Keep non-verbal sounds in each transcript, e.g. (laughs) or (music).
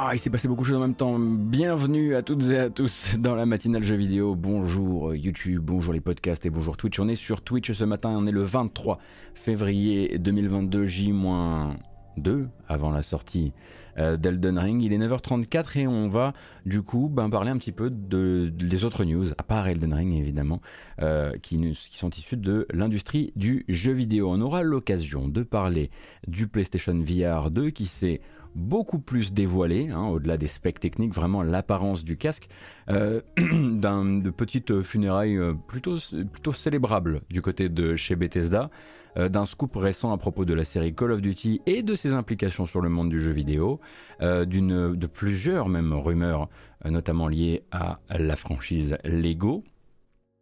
Waouh, il s'est passé beaucoup de choses en même temps. Bienvenue à toutes et à tous dans la matinale jeux vidéo. Bonjour YouTube, bonjour les podcasts et bonjour Twitch. On est sur Twitch ce matin, on est le 23 février 2022, J-2 avant la sortie euh, d'Elden Ring. Il est 9h34 et on va du coup ben, parler un petit peu de, des autres news, à part Elden Ring évidemment, euh, qui, qui, sont issues de l'industrie du jeu vidéo. On aura l'occasion de parler du PlayStation VR 2 qui s'est beaucoup plus dévoilé, hein, au-delà des specs techniques, vraiment l'apparence du casque, euh, (clears throat) d'un de petites funérailles euh, plutôt, plutôt célébrables du côté de chez Bethesda, euh, d'un scoop récent à propos de la série Call of Duty et de ses implications sur le monde du jeu vidéo, d'une, de plusieurs même rumeurs, notamment liées à la franchise Lego,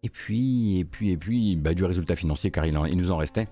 et puis, et puis, et puis bah, du résultat financier, car il, il nous en restait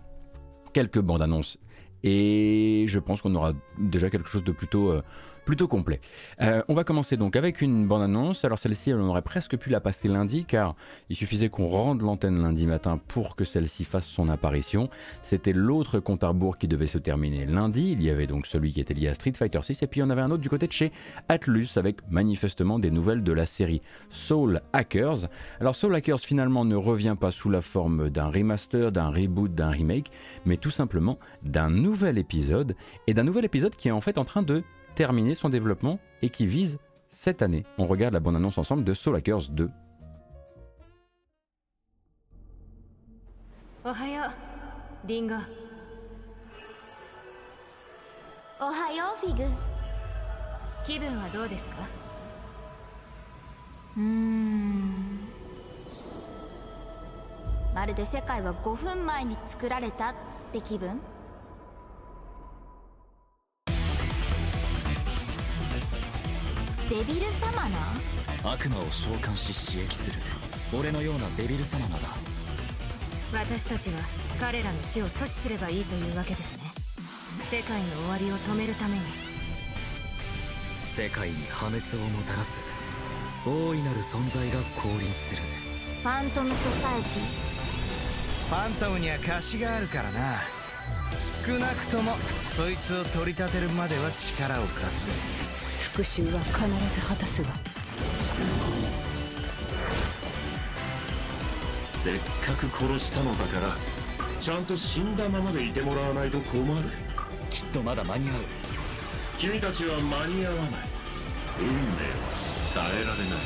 quelques bandes annonces et je pense qu'on aura déjà quelque chose de plutôt, euh, plutôt complet. Euh, on va commencer donc avec une bande-annonce. Alors celle-ci, on aurait presque pu la passer lundi, car il suffisait qu'on rende l'antenne lundi matin pour que celle-ci fasse son apparition. C'était l'autre compte à rebours qui devait se terminer lundi. Il y avait donc celui qui était lié à Street Fighter 6, et puis il avait un autre du côté de chez Atlus, avec manifestement des nouvelles de la série Soul Hackers. Alors Soul Hackers finalement ne revient pas sous la forme d'un remaster, d'un reboot, d'un remake, mais tout simplement d'un nouvel épisode, et d'un nouvel épisode qui est en fait en train de terminé son développement et qui vise cette année. On regarde la bonne annonce ensemble de Soul Hackers 2. おはようリンゴおはようフィグ気分はどうですかうーんまるで世界は5分前に作られたって気分 デビルサマナー悪魔を召喚し刺激する。俺のようなデビルサマナだ。私たちは彼らの死を阻止すればいいというわけですね。世界の終わりを止めるために。世界に破滅をもたらす。大いなる存在が降臨する。ファントムソサエティ？ファントムには貸しがあるからな。少なくともそいつを取り立てるまでは力を貸す復讐は必ず果たすわ。せっかく殺したのだからちゃんと死んだままでいてもらわないと困る。きっとまだ間に合う。君たちは間に合わない。運命は耐えられない。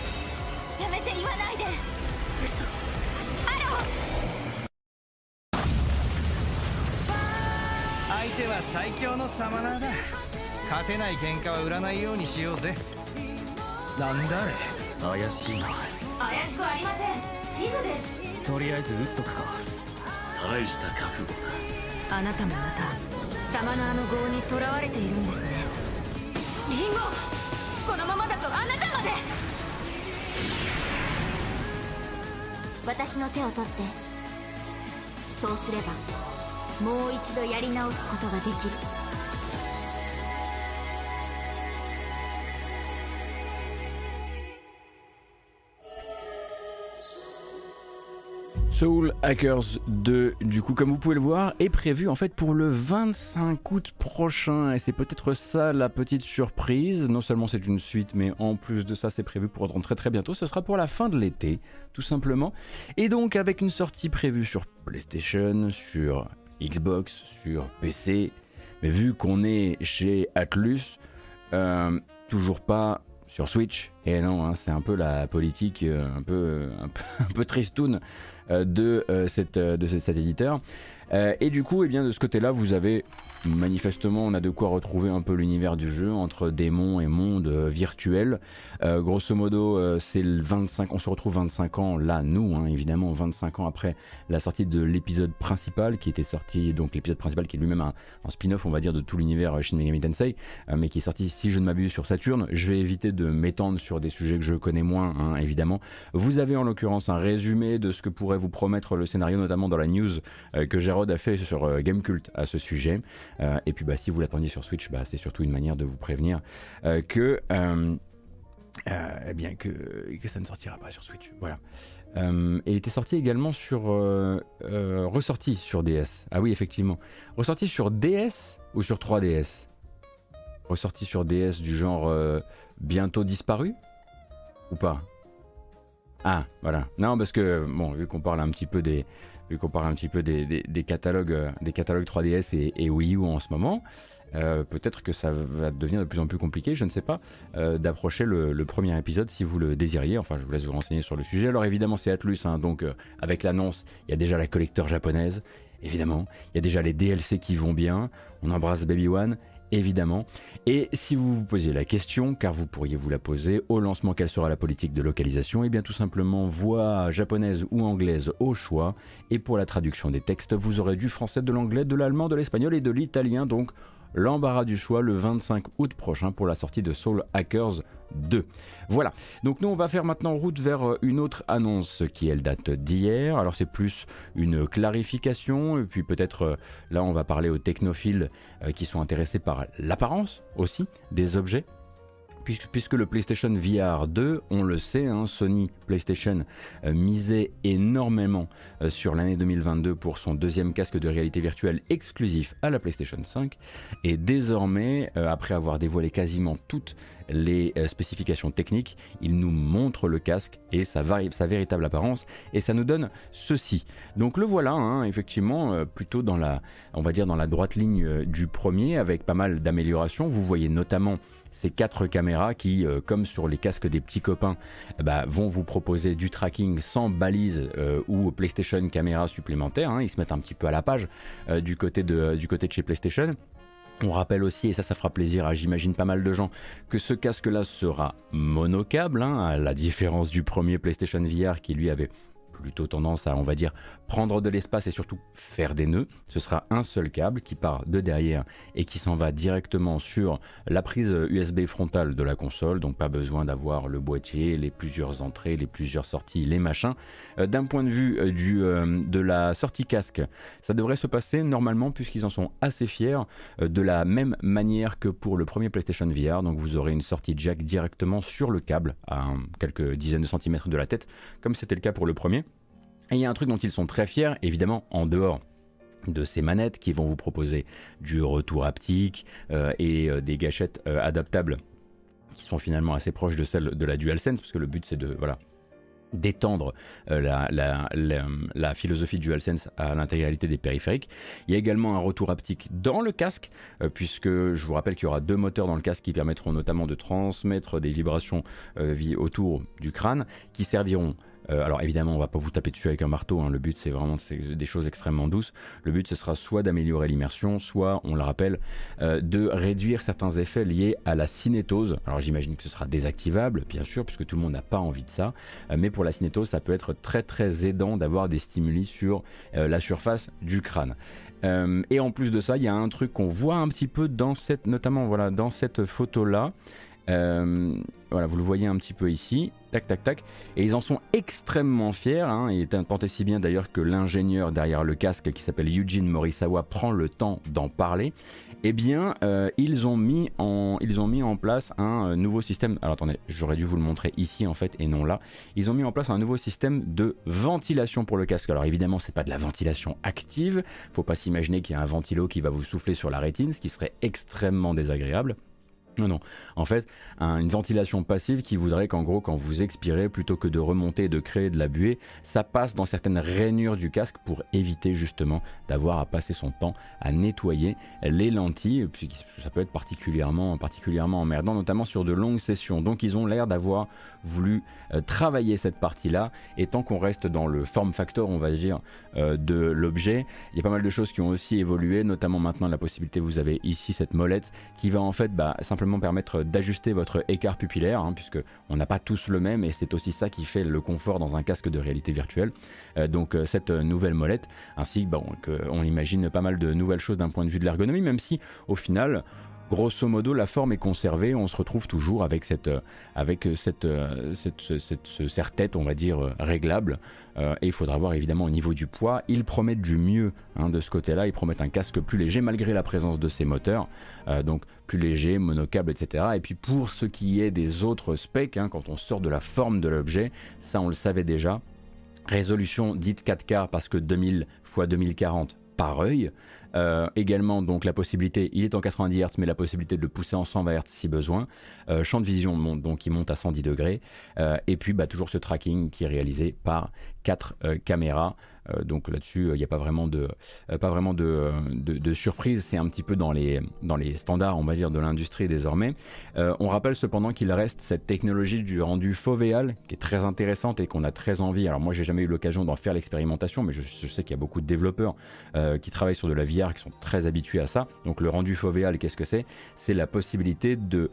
やめて言わないで。嘘。アロ相手は最強のサマナーだ勝てない喧嘩は売らないようにしようぜ。なんだあれ？怪しいな。怪しくありません。フィグです。とりあえず撃っとくか。大した覚悟だ。あなたもまたサマナーの業にとらわれているんですね。リンゴこのままだとあなたまで。私の手を取ってそうすればもう一度やり直すことができる Soul Hackers 2, du coup, comme vous pouvez le voir, est prévu en fait pour le 25 août prochain. Et c'est peut-être ça la petite surprise. Non seulement c'est une suite, mais en plus de ça, c'est prévu pour rentrer très bientôt. Ce sera pour la fin de l'été, tout simplement. Et donc, avec une sortie prévue sur PlayStation, sur Xbox, sur PC. Mais vu qu'on est chez Atlus, euh, toujours pas sur Switch. Et non, hein, c'est un peu la politique euh, un, peu, un, peu, (laughs) un peu tristoun euh, de, euh, cette, euh, cet éditeur. et du coup, eh bien, de ce côté-là, vous avez manifestement, on a de quoi retrouver un peu l'univers du jeu entre démons et monde virtuel. grosso modo, c'est le 25, on se retrouve 25 ans là, nous, hein, évidemment, 25 ans après la sortie de l'épisode principal qui était sorti, donc l'épisode principal qui est lui-même un, spin-off, on va dire, de tout l'univers Shin Megami Tensei, mais qui est sorti, si je ne m'abuse, sur Saturne. Je vais éviter de m'étendre sur des sujets que je connais moins, hein, évidemment. Vous avez en l'occurrence un résumé de ce que pourrait vous promettre le scénario, notamment dans la news euh, que Gérard a fait sur euh, Gamecult à ce sujet. Euh, et puis bah, si vous l'attendiez sur Switch, bah, c'est surtout une manière de vous prévenir que, eh bien, que, que ça ne sortira pas sur Switch. Voilà. et il était sorti également sur. ressorti sur DS. Ah oui, effectivement. Ressorti sur DS ou sur 3DS ressorti sur DS du genre bientôt disparu? Ou pas? Ah, voilà. Non, parce que, bon, vu qu'on parle un petit peu des, vu qu'on parle un petit peu des, catalogues, des catalogues 3DS et, et Wii U en ce moment, euh, peut-être que ça va devenir de plus en plus compliqué, je ne sais pas, euh, d'approcher le, premier épisode si vous le désiriez. Enfin, je vous laisse vous renseigner sur le sujet. Alors évidemment, c'est Atlus, hein, donc euh, avec l'annonce, il y a déjà la collecteur japonaise, évidemment. Il y a déjà les DLC qui vont bien. On embrasse Baby One, évidemment. Et si vous vous posiez la question, car vous pourriez vous la poser, au lancement, quelle sera la politique de localisation? Eh bien tout simplement, voix japonaise ou anglaise au choix. Et pour la traduction des textes, vous aurez du français, de l'anglais, de l'allemand, de l'espagnol et de l'italien. Donc l'embarras du choix le 25 août prochain pour la sortie de Soul Hackers 2. Voilà, donc nous on va faire maintenant route vers euh, une autre annonce qui elle date d'hier. Alors c'est plus une clarification, et puis peut-être euh, là on va parler aux technophiles euh, qui sont intéressés par l'apparence aussi des objets puisque, le PlayStation VR 2, on le sait, hein, Sony PlayStation euh, misait énormément euh, sur l'année 2022 pour son deuxième casque de réalité virtuelle exclusif à la PlayStation 5. Et désormais, euh, après avoir dévoilé quasiment toutes les spécifications techniques, il nous montre le casque et sa, véritable apparence et ça nous donne ceci. Donc le voilà, hein, effectivement, plutôt dans la, on va dire dans la droite ligne du premier avec pas mal d'améliorations. Vous voyez notamment ces quatre caméras qui, euh, comme sur les casques des petits copains, eh ben, vont vous proposer du tracking sans balise euh, ou PlayStation caméra supplémentaire. Hein. ils se mettent un petit peu à la page euh, du, côté de, du côté de chez PlayStation. On rappelle aussi, et ça, ça fera plaisir à j'imagine pas mal de gens, que ce casque-là sera monocable, hein, à la différence du premier PlayStation VR qui lui avait plutôt tendance à, on va dire, prendre de l'espace et surtout faire des nœuds. Ce sera un seul câble qui part de derrière et qui s'en va directement sur la prise USB frontale de la console, donc pas besoin d'avoir le boîtier, les plusieurs entrées, les plusieurs sorties, les machins. Euh, d'un point de vue euh, du, euh, de la sortie casque, ça devrait se passer normalement puisqu'ils en sont assez fiers de la même manière que pour le premier PlayStation VR. Donc vous aurez une sortie jack directement sur le câble à quelques dizaines de centimètres de la tête, comme c'était le cas pour le premier. Et il y a un truc dont ils sont très fiers, évidemment, en dehors de ces manettes qui vont vous proposer du retour haptique euh, et euh, des gâchettes euh, adaptables qui sont finalement assez proches de celles de la DualSense, parce que le but c'est de voilà d'étendre la, la, philosophie DualSense à l'intégralité des périphériques. Il y a également un retour haptique dans le casque, puisque je vous rappelle qu'il y aura deux moteurs dans le casque qui permettront notamment de transmettre des vibrations autour du crâne, qui serviront euh, alors évidemment, on va pas vous taper dessus avec un marteau. Hein. Le but, c'est vraiment des choses extrêmement douces. Le but, ce sera soit d'améliorer l'immersion, soit, on le rappelle, euh, de réduire certains effets liés à la cinétose. Alors j'imagine que ce sera désactivable, bien sûr, puisque tout le monde n'a pas envie de ça. Euh, mais pour la cinétose, ça peut être très très aidant d'avoir des stimuli sur la surface du crâne. et en plus de ça, il y a un truc qu'on voit un petit peu dans cette, notamment dans cette photo là. voilà, vous le voyez un petit peu ici tac tac tac, et ils en sont extrêmement fiers, hein, il est tant si bien d'ailleurs que l'ingénieur derrière le casque qui s'appelle Eugene Morisawa prend le temps d'en parler, eh bien euh, ils, ont mis en, ils ont mis en place un euh, nouveau système, alors attendez, j'aurais dû vous le montrer ici en fait et non là, ils ont mis en place un nouveau système de ventilation pour le casque, alors évidemment c'est pas de la ventilation active, faut pas s'imaginer qu'il y a un ventilo qui va vous souffler sur la rétine, ce qui serait extrêmement désagréable, non, non. En fait, une ventilation passive qui voudrait qu'en gros, quand vous expirez, plutôt que de remonter et de créer de la buée, ça passe dans certaines rainures du casque pour éviter justement d'avoir à passer son temps à nettoyer les lentilles. puis ça peut être particulièrement, particulièrement emmerdant, notamment sur de longues sessions. Donc ils ont l'air d'avoir voulu euh, travailler cette partie-là. Et tant qu'on reste dans le form factor, on va dire, euh, de l'objet, il y a pas mal de choses qui ont aussi évolué, notamment maintenant la possibilité, vous avez ici cette molette qui va en fait bah, simplement permettre d'ajuster votre écart pupillaire, hein, puisque on n'a pas tous le même, et c'est aussi ça qui fait le confort dans un casque de réalité virtuelle. Euh, donc cette nouvelle molette, ainsi bon, qu'on imagine pas mal de nouvelles choses d'un point de vue de l'ergonomie, même si au final, grosso modo, la forme est conservée. On se retrouve toujours avec cette, euh, avec cette, euh, cette, ce serre-tête, on va dire, euh, réglable. et il faudra voir évidemment au niveau du poids. Ils promettent du mieux hein, de ce côté-là. Ils promettent un casque plus léger malgré la présence de ces moteurs. donc plus léger, monocable, etc. Et puis pour ce qui est des autres specs, hein, quand on sort de la forme de l'objet, ça on le savait déjà. Résolution dite 4K parce que 2000 x 2040 par œil. Euh, également donc la possibilité, il est en 90 Hz, mais la possibilité de le pousser en 120 Hz si besoin. Euh, champ de vision monte, donc il monte à 110 degrés. Euh, et puis bah, toujours ce tracking qui est réalisé par quatre caméras donc là-dessus, il n'y a pas vraiment de, euh, de, surprise. C'est un petit peu dans les, standards, on va dire, de l'industrie désormais. Euh, on rappelle cependant qu'il reste cette technologie du rendu fovéal qui est très intéressante et qu'on a très envie. Alors moi, j'ai jamais eu l'occasion d'en faire l'expérimentation, mais je, sais qu'il y a beaucoup de développeurs qui travaillent sur de la VR qui sont très habitués à ça. Donc le rendu fovéal, qu'est-ce que c'est? C'est la possibilité de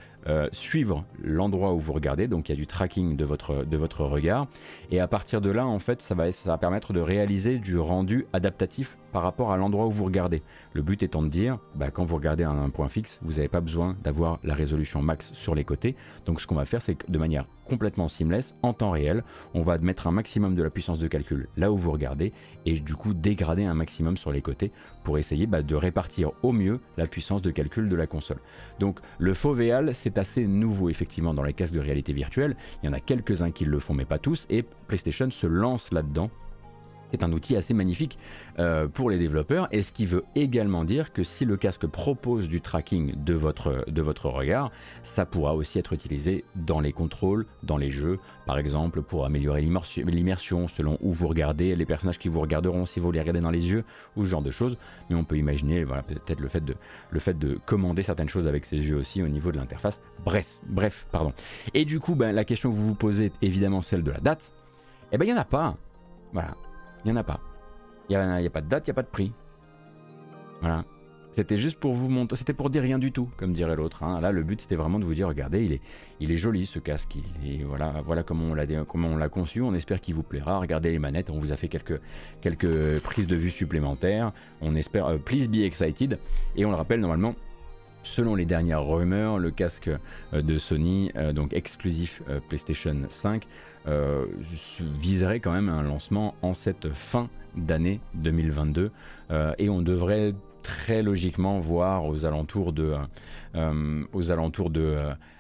suivre l'endroit où vous regardez. Donc il y a du tracking de votre, de votre regard. Et à partir de là, en fait, ça va permettre de réaliser du rendu adaptatif par rapport à l'endroit où vous regardez. Le but étant de dire, bah, quand vous regardez un point fixe, vous n'avez pas besoin d'avoir la résolution max sur les côtés. Donc ce qu'on va faire, c'est que de manière complètement seamless, en temps réel, on va mettre un maximum de la puissance de calcul là où vous regardez et du coup dégrader un maximum sur les côtés pour essayer bah, de répartir au mieux la puissance de calcul de la console. Donc le faux VL, c'est assez nouveau effectivement dans les casques de réalité virtuelle. Il y en a quelques-uns qui le font mais pas tous et PlayStation se lance là-dedans c'est un outil assez magnifique euh, pour les développeurs et ce qui veut également dire que si le casque propose du tracking de votre, de votre regard, ça pourra aussi être utilisé dans les contrôles, dans les jeux, par exemple pour améliorer l'immersion selon où vous regardez, les personnages qui vous regarderont si vous les regardez dans les yeux ou ce genre de choses. Mais on peut imaginer voilà, peut-être le, fait de, le fait de commander certaines choses avec ses yeux aussi au niveau de l'interface. Bref, bref, pardon. Et du coup, ben, la question que vous vous posez, évidemment celle de la date, eh ben il n'y en a pas. Voilà, il n'y en a pas. Il n'y a, pas de date, il n'y a pas de prix. Voilà. C'était juste pour vous montrer, c'était pour dire rien du tout, comme dirait l'autre. Hein. Là, le but c'était vraiment de vous dire, regardez, il est, il est joli ce casque. Il voilà, voilà comment on l'a, comment on l'a conçu. On espère qu'il vous plaira. Regardez les manettes. On vous a fait quelques, quelques prises de vue supplémentaires. On espère, euh, please be excited. Et on le rappelle normalement. Selon les dernières rumeurs, le casque euh, de Sony, euh, donc exclusif PlayStation 5, euh, viserait quand même un lancement en cette fin d'année 2022 euh, et on devrait très logiquement voir aux alentours de, euh, aux alentours de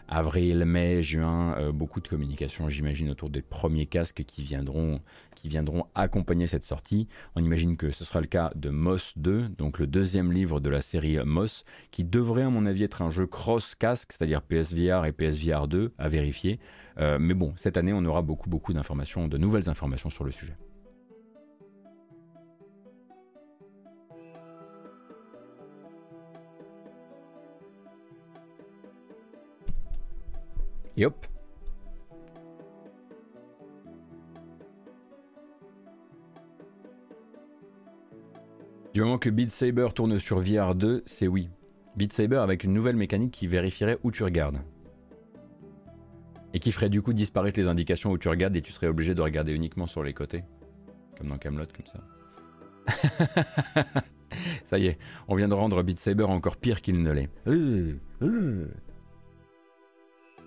avril, mai, juin, beaucoup de communication, j'imagine, autour des premiers casques qui viendront, viendront accompagner cette sortie. On imagine que ce sera le cas de Moss 2, donc le deuxième livre de la série Moss, qui devrait, à mon avis, être un jeu cross-casque, c'est-à-dire PSVR et PSVR 2, à vérifier. Euh, mais bon, cette année, on aura beaucoup, beaucoup d'informations, de nouvelles informations sur le sujet. Et hop Du moment que Beat Saber tourne sur VR 2, c'est oui. Beat Saber avec une nouvelle mécanique qui vérifierait où tu regardes. Et qui ferait du coup disparaître les indications où tu regardes et tu serais obligé de regarder uniquement sur les côtés. Comme dans Camelot, comme ça. (laughs) ça y est, on vient de rendre Beat Saber encore pire qu'il ne l'est. Euh, euh.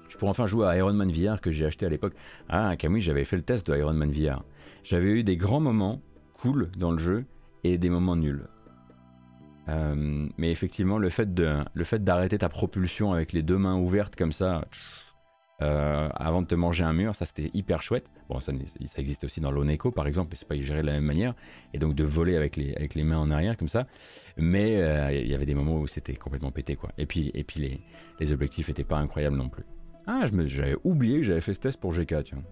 Je pourrais enfin jouer à Iron Man VR que j'ai acheté à l'époque. Ah, Camille, j'avais fait le test de Iron Man VR. J'avais eu des grands moments cool dans le jeu et des moments nuls. Euh, mais effectivement, le fait, de, le fait d'arrêter ta propulsion avec les deux mains ouvertes comme ça, euh, avant de te manger un mur, ça c'était hyper chouette. Bon, ça, ça existe aussi dans l'Oneco par exemple, mais c'est pas géré de la même manière. Et donc de voler avec les, avec les mains en arrière comme ça. Mais euh, il y avait des moments où c'était complètement pété quoi. Et puis, et puis les, les objectifs étaient pas incroyables non plus. Ah, j'avais oublié que j'avais fait ce test pour GK, tiens.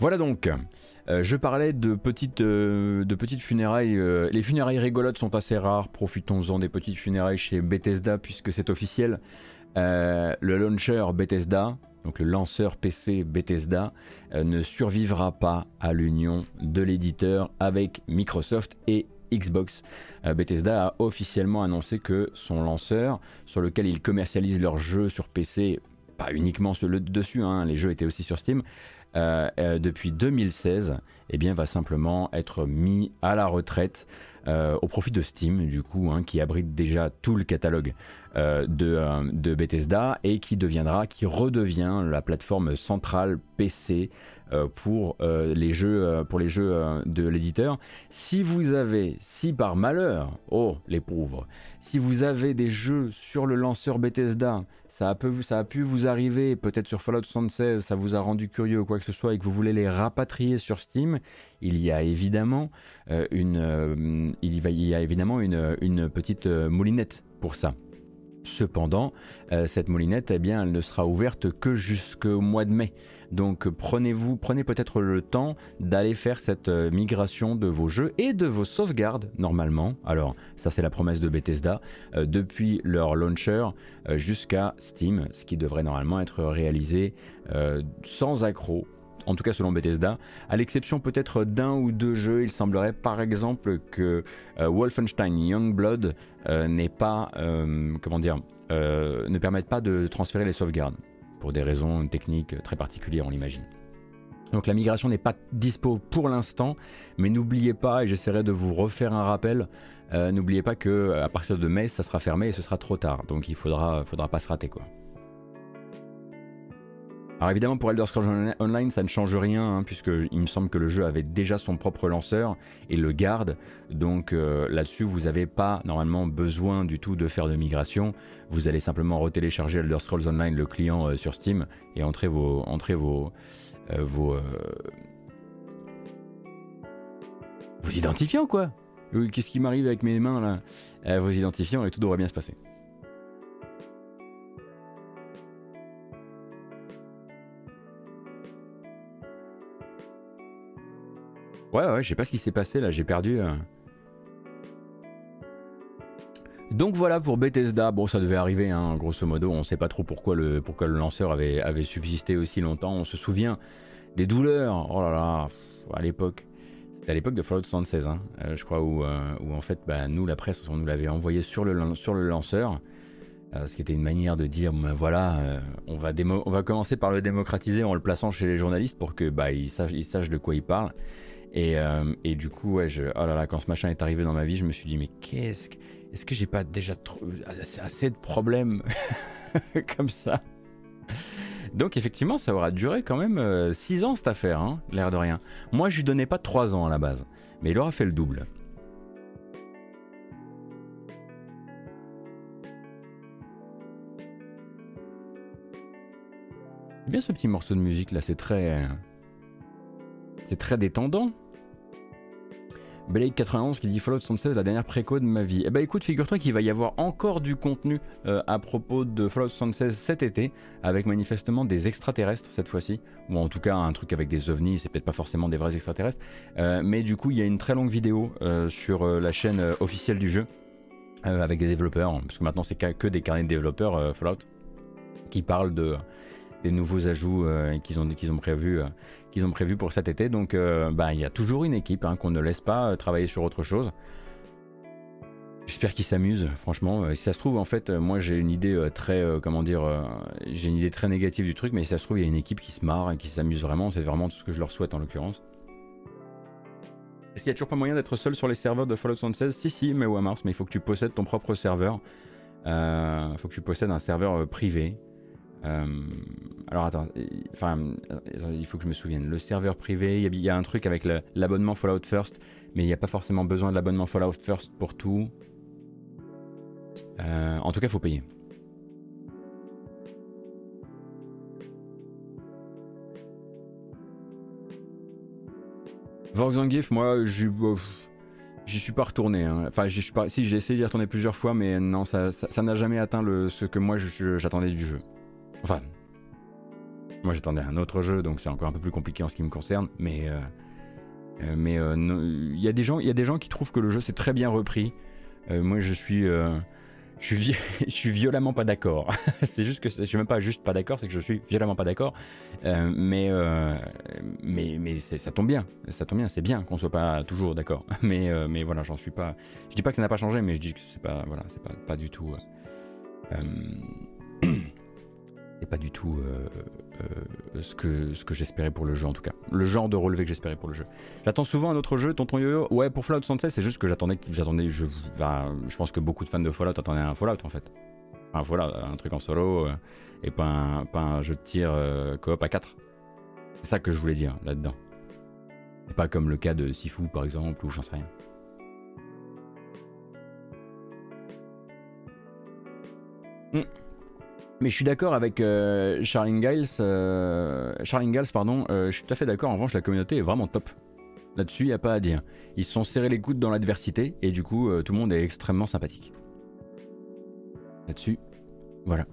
Voilà donc. Euh, je parlais de petites, euh, de petites funérailles. Euh, les funérailles rigolotes sont assez rares. Profitons-en des petites funérailles chez Bethesda puisque c'est officiel. le launcher Bethesda, donc le lanceur PC Bethesda, ne survivra pas à l'union de l'éditeur avec Microsoft et Xbox. Bethesda a officiellement annoncé que son lanceur, sur lequel ils commercialisent leurs jeux sur PC, pas uniquement sur le dessus, hein, les jeux étaient aussi sur Steam, depuis 2016, eh bien, va simplement être mis à la retraite. Au profit de Steam, du coup, hein, qui abrite déjà tout le catalogue de, de, Bethesda et qui deviendra, qui redevient la plateforme centrale PC pour les jeux, pour les jeux de l'éditeur. Si vous avez, si par malheur, oh les pauvres, si vous avez des jeux sur le lanceur Bethesda ça a, ça a pu vous arriver, peut-être sur Fallout 76, ça vous a rendu curieux ou quoi que ce soit, et que vous voulez les rapatrier sur Steam, il y a évidemment, euh, une, euh, petite euh, moulinette pour ça. Cependant, cette moulinette, eh elle ne sera ouverte que jusqu'au mois de mai. Donc prenez-vous, prenez peut-être le temps d'aller faire cette euh, migration de vos jeux et de vos sauvegardes normalement. Alors ça c'est la promesse de Bethesda euh, depuis leur launcher euh, jusqu'à Steam, ce qui devrait normalement être réalisé sans accroc en tout cas selon Bethesda, à l'exception peut-être d'un ou deux jeux, il semblerait par exemple que Wolfenstein Youngblood n'est pas, comment dire, ne permette pas de transférer les sauvegardes pour des raisons techniques très particulières, on l'imagine. Donc la migration n'est pas dispo pour l'instant, mais n'oubliez pas, et j'essaierai de vous refaire un rappel, euh, n'oubliez pas que à partir de mai, ça sera fermé et ce sera trop tard. Donc il faudra, faudra pas se rater quoi. Alors évidemment pour Elder Scrolls Online ça ne change rien hein, puisque il me semble que le jeu avait déjà son propre lanceur et le garde. Donc euh, là-dessus vous n'avez pas normalement besoin du tout de faire de migration. Vous allez simplement retélécharger Elder Scrolls Online le client euh, sur Steam et entrer vos entrer vos euh, vos, vos identifiants quoi. Qu'est-ce qui m'arrive avec mes mains là? Vos identifiants et tout devrait bien se passer Ouais, ouais, je sais pas ce qui s'est passé là, j'ai perdu. Euh. Donc voilà pour Bethesda, bon ça devait arriver hein, grosso modo, on sait pas trop pourquoi le, pourquoi le lanceur avait, avait subsisté aussi longtemps, on se souvient des douleurs, oh là là, à l'époque, c'était à l'époque de Fallout 76 hein, euh, je crois, où, euh, où, en fait bah, nous la presse on nous l'avait envoyé sur le, sur le lanceur, ce qui était une manière de dire ben voilà, on, va on va commencer par le démocratiser en le plaçant chez les journalistes pour que bah, sachent, ils sachent de quoi ils parlent. Euh, et, du coup, ouais, je, oh là là, quand ce machin est arrivé dans ma vie, je me suis dit, mais qu'est-ce que. Est-ce que j'ai pas déjà assez de problèmes (laughs) comme ça? Donc, effectivement, ça aura duré quand même 6 euh, ans cette affaire, hein, l'air de rien. Moi, je lui donnais pas 3 ans à la base, mais il aura fait le double. bien ce petit morceau de musique là, c'est très. C'est très détendant. Blade 91 qui dit Fallout 76, la dernière préco de ma vie. Eh ben écoute, figure-toi qu'il va y avoir encore du contenu euh, à propos de Fallout 76 cet été, avec manifestement des extraterrestres cette fois-ci, ou en tout cas un truc avec des ovnis, c'est peut-être pas forcément des vrais extraterrestres, euh, mais du coup il y a une très longue vidéo euh, sur la chaîne officielle du jeu, avec des développeurs, parce que maintenant c'est que des carnets de développeurs Fallout, qui parlent de, des nouveaux ajouts qu'ils ont, qu'ils ont prévus qu'ils ont prévu pour cet été. Donc euh, bah, il y a toujours une équipe hein, qu'on ne laisse pas euh, travailler sur autre chose. J'espère qu'ils s'amusent, franchement. Euh, si ça se trouve, en fait, moi j'ai une idée très, comment dire, j'ai une idée très négative du truc, mais si ça se trouve, il y a une équipe qui se marre et qui s'amuse vraiment. C'est vraiment tout ce que je leur souhaite en l'occurrence. Est-ce qu'il y a toujours pas moyen d'être seul sur les serveurs de Fallout 76 Si, si, mais ouais, Mars, mais il faut que tu possèdes ton propre serveur. Il faut que tu possèdes un serveur privé. Euh, alors attends, enfin, il faut que je me souvienne. Le serveur privé, il y, a un truc avec l'abonnement Fallout First, mais il n'y a pas forcément besoin de l'abonnement Fallout First pour tout. Euh, en tout cas, il faut payer. Vorzangif, moi, j'y suis pas retourné. Hein. Enfin. Si, j'ai essayé d'y retourner plusieurs fois, mais non, ça n'a jamais atteint ce que moi j'attendais du jeu. Enfin, moi j'attendais un autre jeu, donc c'est encore un peu plus compliqué en ce qui me concerne, mais euh, euh, mais euh, il y a des gens, qui trouvent que le jeu s'est très bien repris. moi je suis je suis, (laughs) je suis violemment pas d'accord. (laughs) c'est juste que je suis même pas juste pas d'accord, c'est que je suis violemment pas d'accord. mais, mais, mais ça tombe bien, ça tombe bien, c'est bien qu'on soit pas toujours d'accord. (laughs) Mais, mais voilà, j'en suis pas. Je dis pas que ça n'a pas changé, mais je dis que c'est pas, voilà, c'est pas, pas du tout. (clears throat) c'est pas du tout ce que, ce que j'espérais pour le jeu en tout cas. Le genre de relevé que j'espérais pour le jeu. J'attends souvent un autre jeu, Tonton Yo-Yo. Ouais, pour Fallout 76, c'est juste que j'attendais, j'attendais, je, je pense que beaucoup de fans de Fallout attendaient un Fallout en fait. Enfin voilà, un truc en solo et pas un, pas un jeu de tir coop à 4. C'est ça que je voulais dire là-dedans. Pas comme le cas de Sifu par exemple, ou j'en sais rien. Hmm. Mais je suis d'accord avec euh, Charling Giles, euh, pardon, euh, je suis tout à fait d'accord, en revanche la communauté est vraiment top. Là-dessus, il n'y a pas à dire. Ils se sont serrés les coudes dans l'adversité et du coup, tout le monde est extrêmement sympathique. Là-dessus, voilà.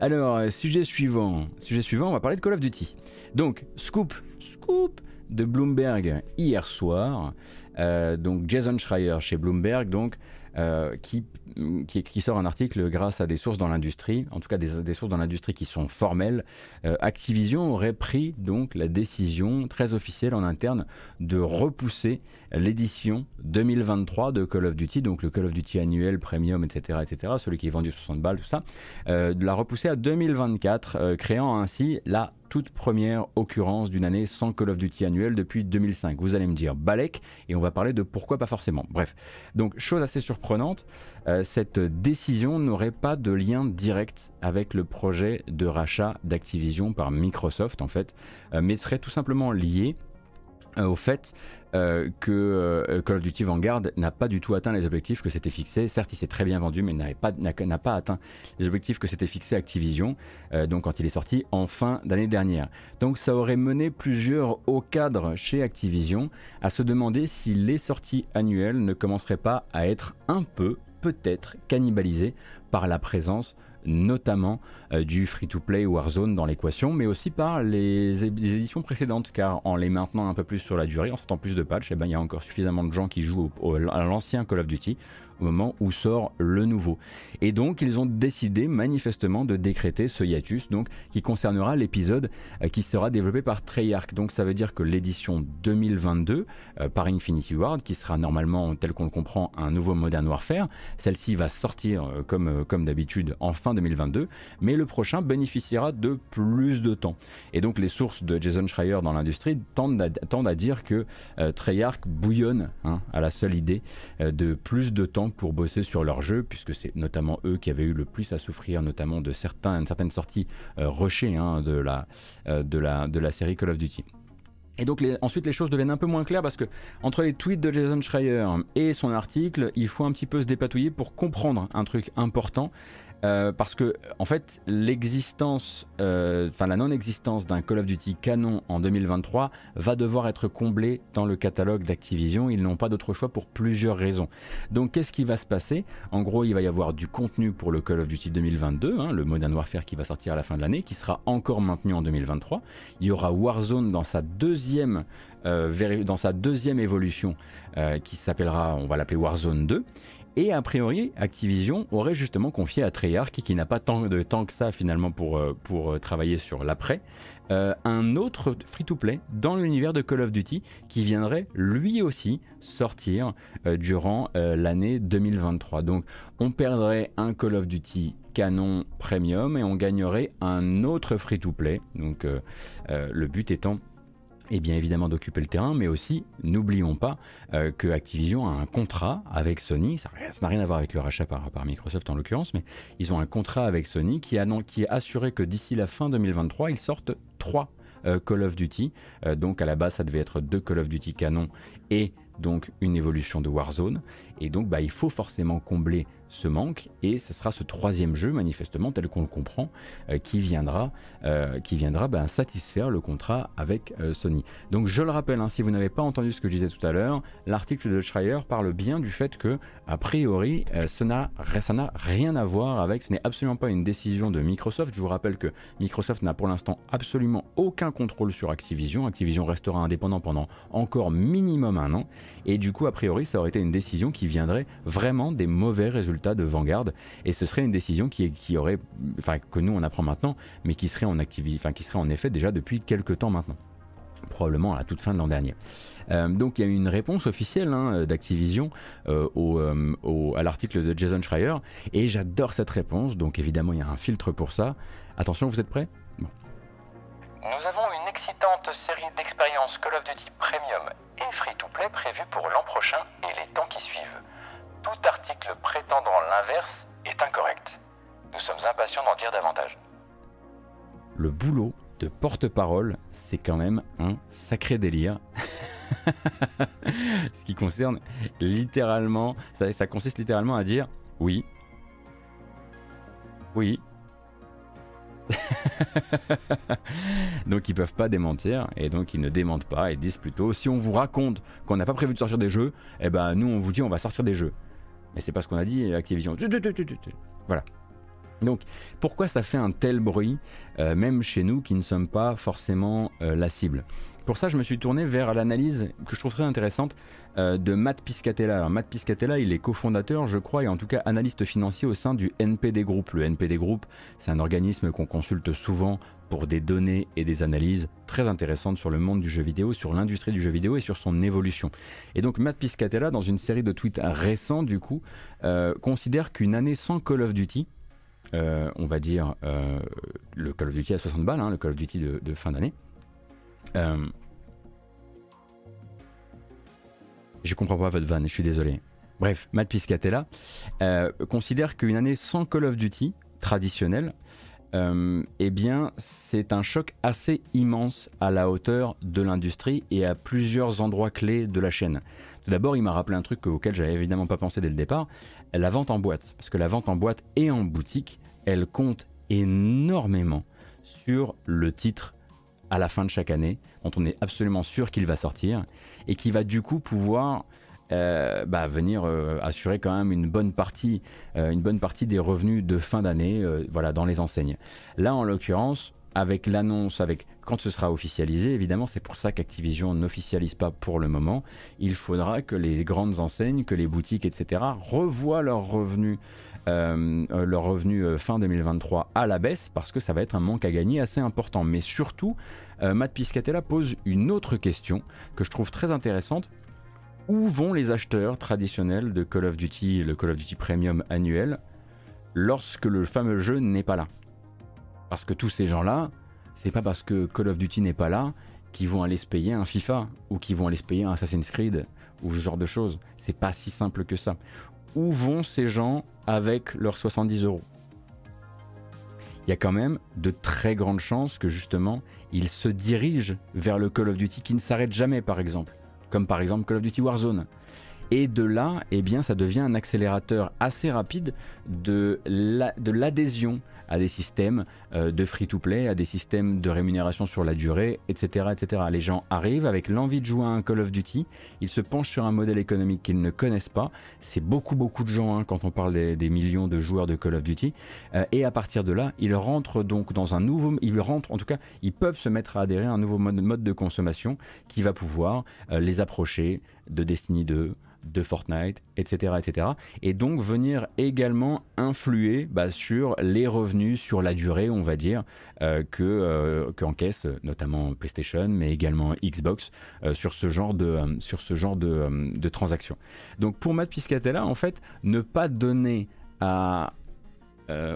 Alors, sujet suivant. Sujet suivant, on va parler de Call of Duty. Donc, scoop, scoop de Bloomberg hier soir. donc, Jason Schreier chez Bloomberg, donc, euh, qui, sort un article grâce à des sources dans l'industrie, en tout cas des, sources dans l'industrie qui sont formelles. Euh, Activision aurait pris donc la décision très officielle en interne de repousser l'édition 2023 de Call of Duty, donc le Call of Duty annuel, premium, etc., etc., celui qui est vendu 60 balles, tout ça, euh, de la repousser à 2024, créant ainsi la toute première occurrence d'une année sans Call of Duty annuel depuis 2005. Vous allez me dire Balek et on va parler de pourquoi pas forcément. Bref, donc chose assez surprenante, euh, cette décision n'aurait pas de lien direct avec le projet de rachat d'Activision par Microsoft en fait, euh, mais serait tout simplement liée euh, au fait euh, que euh, Call of Duty Vanguard n'a pas du tout atteint les objectifs que s'était fixé. Certes, il s'est très bien vendu, mais n'a pas, pas, atteint les objectifs que s'était fixé Activision, donc quand il est sorti en fin d'année dernière. Donc ça aurait mené plusieurs hauts cadres chez Activision à se demander si les sorties annuelles ne commenceraient pas à être un peu, peut-être, cannibalisées par la présence notamment euh, du free-to-play Warzone dans l'équation, mais aussi par les, éditions précédentes, car en les maintenant un peu plus sur la durée, en sortant plus de patchs, eh ben, il y a encore suffisamment de gens qui jouent à l'ancien Call of Duty au moment où sort le nouveau. Et donc ils ont décidé manifestement de décréter ce hiatus donc qui concernera l'épisode euh, qui sera développé par Treyarch. Donc ça veut dire que l'édition 2022 euh, par Infinity Ward qui sera normalement tel qu'on le comprend un nouveau Modern Warfare, celle-ci va sortir euh, comme, comme d'habitude en fin 2022, mais le prochain bénéficiera de plus de temps. Et donc les sources de Jason Schreier dans l'industrie tendent à, dire que Treyarch bouillonne hein, à la seule idée de plus de temps pour bosser sur leur jeu, puisque c'est notamment eux qui avaient eu le plus à souffrir, notamment de certaines sorties euh, rushées hein, de, la, euh, de la série Call of Duty. Et donc ensuite les choses deviennent un peu moins claires parce que entre les tweets de Jason Schreier et son article, il faut un petit peu se dépatouiller pour comprendre un truc important. Euh, parce que en fait l'existence, euh, enfin la non-existence d'un Call of Duty canon en 2023 va devoir être comblée dans le catalogue d'Activision. Ils n'ont pas d'autre choix pour plusieurs raisons. Donc qu'est-ce qui va se passer? En gros, il va y avoir du contenu pour le Call of Duty 2022, hein, le Modern Warfare qui va sortir à la fin de l'année, qui sera encore maintenu en 2023. Il y aura Warzone dans sa deuxième euh, dans sa deuxième évolution qui s'appellera, on va l'appeler Warzone 2. Et a priori, Activision aurait justement confié à Treyarch, qui n'a pas tant de temps que ça finalement pour, euh, euh, travailler sur l'après, euh, un autre free-to-play dans l'univers de Call of Duty qui viendrait lui aussi sortir durant l'année 2023. Donc on perdrait un Call of Duty canon premium et on gagnerait un autre free-to-play. Donc le but étant et bien évidemment d'occuper le terrain, mais aussi n'oublions pas euh, que Activision a un contrat avec Sony, ça n'a rien à voir avec le rachat par, Microsoft en l'occurrence, mais ils ont un contrat avec Sony qui a assuré que d'ici la fin 2023, ils sortent trois euh, Call of Duty. Euh, donc à la base, ça devait être deux Call of Duty canon et donc une évolution de Warzone. Et donc bah, il faut forcément combler ce manque et ce sera ce troisième jeu manifestement tel qu'on le comprend euh, qui viendra, euh, qui viendra ben, satisfaire le contrat avec euh, Sony. Donc je le rappelle, hein, si vous n'avez pas entendu ce que je disais tout à l'heure, l'article de Schreier parle bien du fait que a priori ça n'a rien à voir avec, ce n'est absolument pas une décision de Microsoft. Je vous rappelle que Microsoft n'a pour l'instant absolument aucun contrôle sur Activision. Activision restera indépendant pendant encore minimum un an et du coup a priori ça aurait été une décision qui viendrait vraiment des mauvais résultats de Vanguard et ce serait une décision qui, aurait, enfin que nous on apprend maintenant, mais qui serait en activité, enfin qui serait en effet déjà depuis quelques temps maintenant. probablement à la toute fin de l'an dernier. donc il y a eu une réponse officielle hein, d'Activision au, à l'article de Jason Schreier et j'adore cette réponse. Donc évidemment il y a un filtre pour ça. Attention, vous êtes prêts? Nous avons une excitante série d'expériences Call of Duty Premium et Free-to-Play prévues pour l'an prochain et les temps qui suivent. Tout article prétendant l'inverse est incorrect. Nous sommes impatients d'en dire davantage. Le boulot de porte-parole, c'est quand même un sacré délire. (laughs) Ce qui concerne littéralement, ça, ça consiste littéralement à dire oui, oui, (laughs) donc ils peuvent pas démentir et donc ils ne démentent pas et disent plutôt si on vous raconte qu'on n'a pas prévu de sortir des jeux, eh ben nous on vous dit on va sortir des jeux. Mais c'est pas ce qu'on a dit Activision. Voilà. Donc pourquoi ça fait un tel bruit, euh, même chez nous qui ne sommes pas forcément euh, la cible? Pour ça, je me suis tourné vers l'analyse que je trouve très intéressante euh, de Matt Piscatella. Matt Piscatella, il est cofondateur, je crois, et en tout cas analyste financier au sein du NPD Group. Le NPD Group, c'est un organisme qu'on consulte souvent pour des données et des analyses très intéressantes sur le monde du jeu vidéo, sur l'industrie du jeu vidéo et sur son évolution. Et donc Matt Piscatella, dans une série de tweets récents du coup, euh, considère qu'une année sans Call of Duty, euh, on va dire le Call of Duty à 60 balles, hein, le Call of Duty de fin d'année, euh, je comprends pas votre vanne, je suis désolé. Bref, Matt Piscatella euh, considère qu'une année sans Call of Duty traditionnel, euh, eh bien, c'est un choc assez immense à la hauteur de l'industrie et à plusieurs endroits clés de la chaîne. Tout d'abord, il m'a rappelé un truc auquel j'avais évidemment pas pensé dès le départ, la vente en boîte. Parce que la vente en boîte et en boutique, elle compte énormément sur le titre à la fin de chaque année, dont on est absolument sûr qu'il va sortir, et qui va du coup pouvoir euh, bah, venir euh, assurer quand même une bonne partie, euh, une bonne partie des revenus de fin d'année, voilà, dans les enseignes. Là, en l'occurrence, avec l'annonce, avec quand ce sera officialisé, évidemment, c'est pour ça qu'Activision n'officialise pas pour le moment. Il faudra que les grandes enseignes, que les boutiques, etc., revoient leurs revenus euh, euh, leur revenu euh, fin 2023 à la baisse parce que ça va être un manque à gagner assez important. Mais surtout, Matt Piscatella pose une autre question que je trouve très intéressante. Où vont les acheteurs traditionnels de Call of Duty, le Call of Duty Premium annuel, lorsque le fameux jeu n'est pas là? Parce que tous ces gens-là, c'est pas parce que Call of Duty n'est pas là qu'ils vont aller se payer un FIFA ou qu'ils vont aller se payer un Assassin's Creed ou ce genre de choses. C'est pas si simple que ça où vont ces gens avec leurs 70 euros? Il y a quand même de très grandes chances que justement ils se dirigent vers le Call of Duty qui ne s'arrête jamais par exemple, comme par exemple Call of Duty Warzone. Et de là, eh bien, ça devient un accélérateur assez rapide de l'adhésion à des systèmes euh, de free-to-play, à des systèmes de rémunération sur la durée, etc., etc. Les gens arrivent avec l'envie de jouer à un Call of Duty, ils se penchent sur un modèle économique qu'ils ne connaissent pas. C'est beaucoup, beaucoup de gens hein, quand on parle des, millions de joueurs de Call of Duty. Euh, et à partir de là, ils rentrent donc dans un nouveau, ils rentrent, en tout cas, ils peuvent se mettre à adhérer à un nouveau mode, de consommation qui va pouvoir euh, les approcher de Destiny 2, de Fortnite, etc., etc. Et donc venir également influer bah, sur les revenus, sur la durée, on va dire, euh, que euh, notamment PlayStation, mais également Xbox euh, sur ce genre de de, de transactions. Donc pour Matt Piscatella, en fait, ne pas donner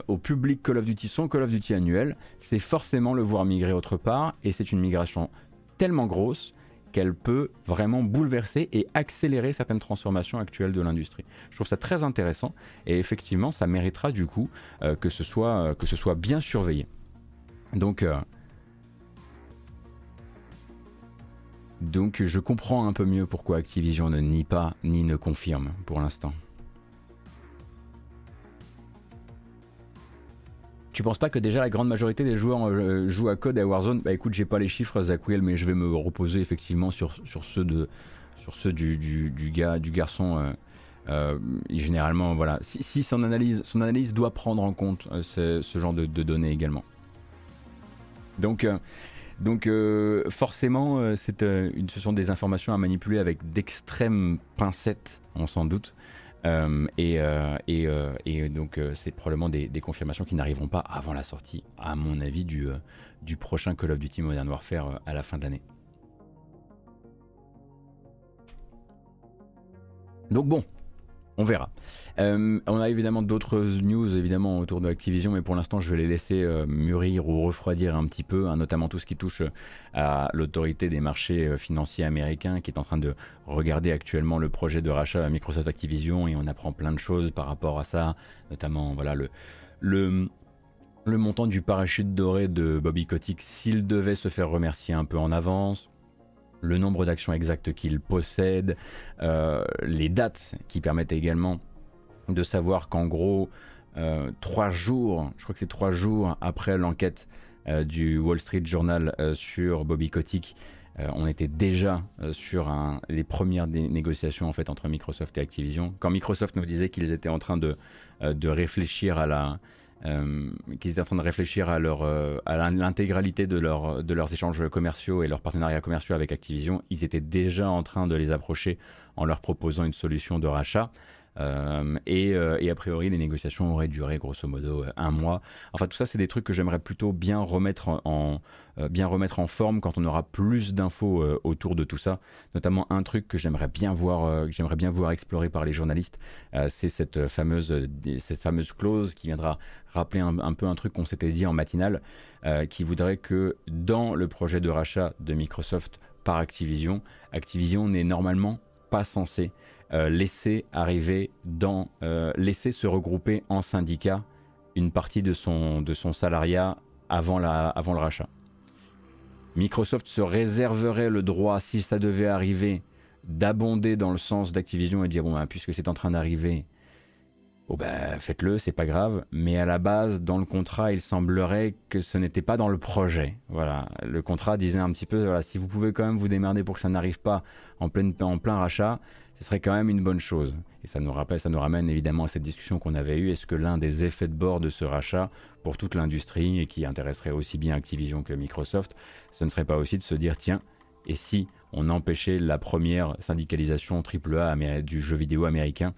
au public Call of Duty son Call of Duty annuel, c'est forcément le voir migrer autre part, et c'est une migration tellement grosse qu'elle peut vraiment bouleverser et accélérer certaines transformations actuelles de l'industrie. Je trouve ça très intéressant et effectivement ça méritera du coup euh, que, ce soit, euh, que ce soit bien surveillé. Euh, donc je comprends un peu mieux pourquoi Activision ne nie pas ni ne confirme pour l'instant. Tu penses pas que déjà la grande majorité des joueurs euh, jouent à Code et à Warzone Bah écoute, j'ai pas les chiffres Zaquiel, mais je vais me reposer effectivement sur, sur ceux, de, sur ceux du, du, gars, du garçon. Euh, euh, généralement, voilà. Si, son, analyse, son analyse doit prendre en compte ce, genre de, données également. Donc, donc forcément, c'est, ce sont des informations à manipuler avec d'extrêmes pincettes, on s'en doute. Euh, euh, euh, et, donc, c'est probablement des, confirmations qui n'arriveront pas avant la sortie, à mon avis, du, du prochain Call of Duty Modern Warfare à la fin de l'année. Donc, bon, on verra. Euh, on a évidemment d'autres news évidemment autour de Activision, mais pour l'instant je vais les laisser euh, mûrir ou refroidir un petit peu, hein, notamment tout ce qui touche à l'autorité des marchés euh, financiers américains qui est en train de regarder actuellement le projet de rachat à Microsoft Activision et on apprend plein de choses par rapport à ça, notamment voilà le montant du parachute doré de Bobby Kotick s'il devait se faire remercier un peu en avance le nombre d'actions exactes qu'il possède, les dates qui permettent également de savoir qu'en gros, euh, trois jours, je crois que c'est trois jours après l'enquête euh, du Wall Street Journal euh, sur Bobby Kotick, on était déjà sur les premières négociations en fait entre Microsoft et Activision. Quand Microsoft nous disait qu'ils étaient en train de, de réfléchir à la qu'ils étaient en train de réfléchir à leur à l'intégralité de, leur, de leurs échanges commerciaux et leurs partenariats commerciaux avec Activision, ils étaient déjà en train de les approcher en leur proposant une solution de rachat. Euh, euh, et, a priori, les négociations auraient duré grosso modo un mois. Enfin, tout ça, c'est des trucs que j'aimerais plutôt bien remettre en, euh, bien remettre en forme quand on aura plus d'infos autour de tout ça. Notamment un truc que j'aimerais bien voir, bien voir explorer par les journalistes, c'est cette fameuse, cette fameuse clause qui viendra rappeler un, peu un truc qu'on s'était dit en matinale, qui voudrait que dans le projet de rachat de Microsoft par Activision, Activision n'est normalement pas censé euh, laisser arriver dans, euh, laisser se regrouper en syndicat une partie de son, de son salariat avant, la, avant le rachat. Microsoft se réserverait le droit, si ça devait arriver, d'abonder dans le sens d'Activision et dire bon, ben, puisque c'est en train d'arriver, oh ben, faites-le, c'est pas grave. Mais à la base, dans le contrat, il semblerait que ce n'était pas dans le projet. Voilà, le contrat disait un petit peu voilà, si vous pouvez quand même vous démerder pour que ça n'arrive pas en, pleine, en plein rachat, ce serait quand même une bonne chose. Et ça nous, rappelle, ça nous ramène évidemment à cette discussion qu'on avait eue. Est-ce que l'un des effets de bord de ce rachat pour toute l'industrie et qui intéresserait aussi bien Activision que Microsoft, ce ne serait pas aussi de se dire tiens, et si on empêchait la première syndicalisation AAA du jeu vidéo américain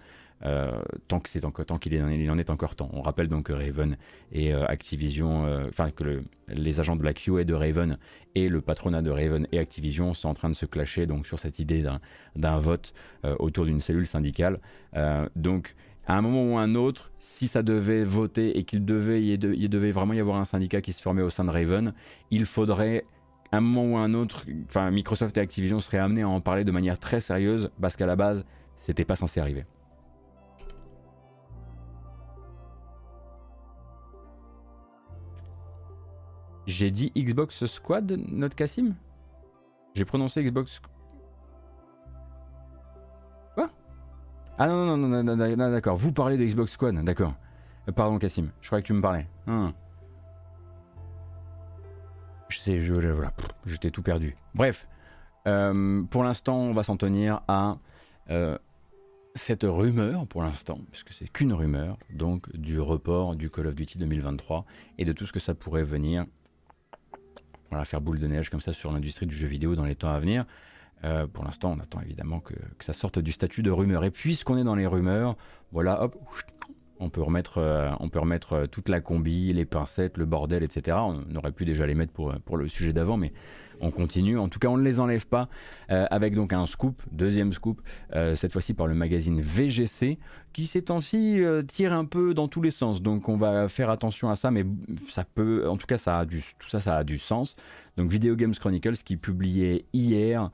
euh, tant que c'est tant qu'il en est encore temps. On rappelle donc que Raven et euh, Activision, euh, enfin que les agents de la QA de Raven et le patronat de Raven et Activision sont en train de se clasher donc sur cette idée d'un vote autour d'une cellule syndicale. donc à un moment ou à un autre, si ça devait voter et qu'il devait, il, devait vraiment y avoir un syndicat qui se formait au sein de Raven, il faudrait à un moment ou à un autre, enfin Microsoft et Activision seraient amenés à en parler de manière très sérieuse parce qu'à la base, c'était pas censé arriver. J'ai dit Xbox Squad, notre Cassim J'ai prononcé Xbox. Quoi? Ah non, non, non, non, non, d'accord. Vous parlez de Xbox Squad, d'accord. Euh, pardon, Cassim. Je croyais que tu me parlais. Hein. Je sais, je, voilà, j'étais tout perdu. Bref, euh, pour l'instant, on va s'en tenir à euh, cette rumeur, pour l'instant, puisque c'est qu'une rumeur, donc du report du Call of Duty 2023 et de tout ce que ça pourrait venir voilà, faire boule de neige comme ça sur l'industrie du jeu vidéo dans les temps à venir. Euh, pour l'instant, on attend évidemment que, ça sorte du statut de rumeur. Et puisqu'on est dans les rumeurs, voilà, hop, on peut remettre, euh, on peut remettre euh, toute la combi, les pincettes, le bordel, etc. On aurait pu déjà les mettre pour, pour le sujet d'avant, mais on continue. En tout cas, on ne les enlève pas euh, avec donc un scoop, deuxième scoop, euh, cette fois-ci par le magazine VGC, qui ces temps-ci euh, tire un peu dans tous les sens. Donc on va faire attention à ça, mais ça peut, en tout cas, ça a du, tout ça, ça a du sens. Donc Video Games Chronicles qui publiait hier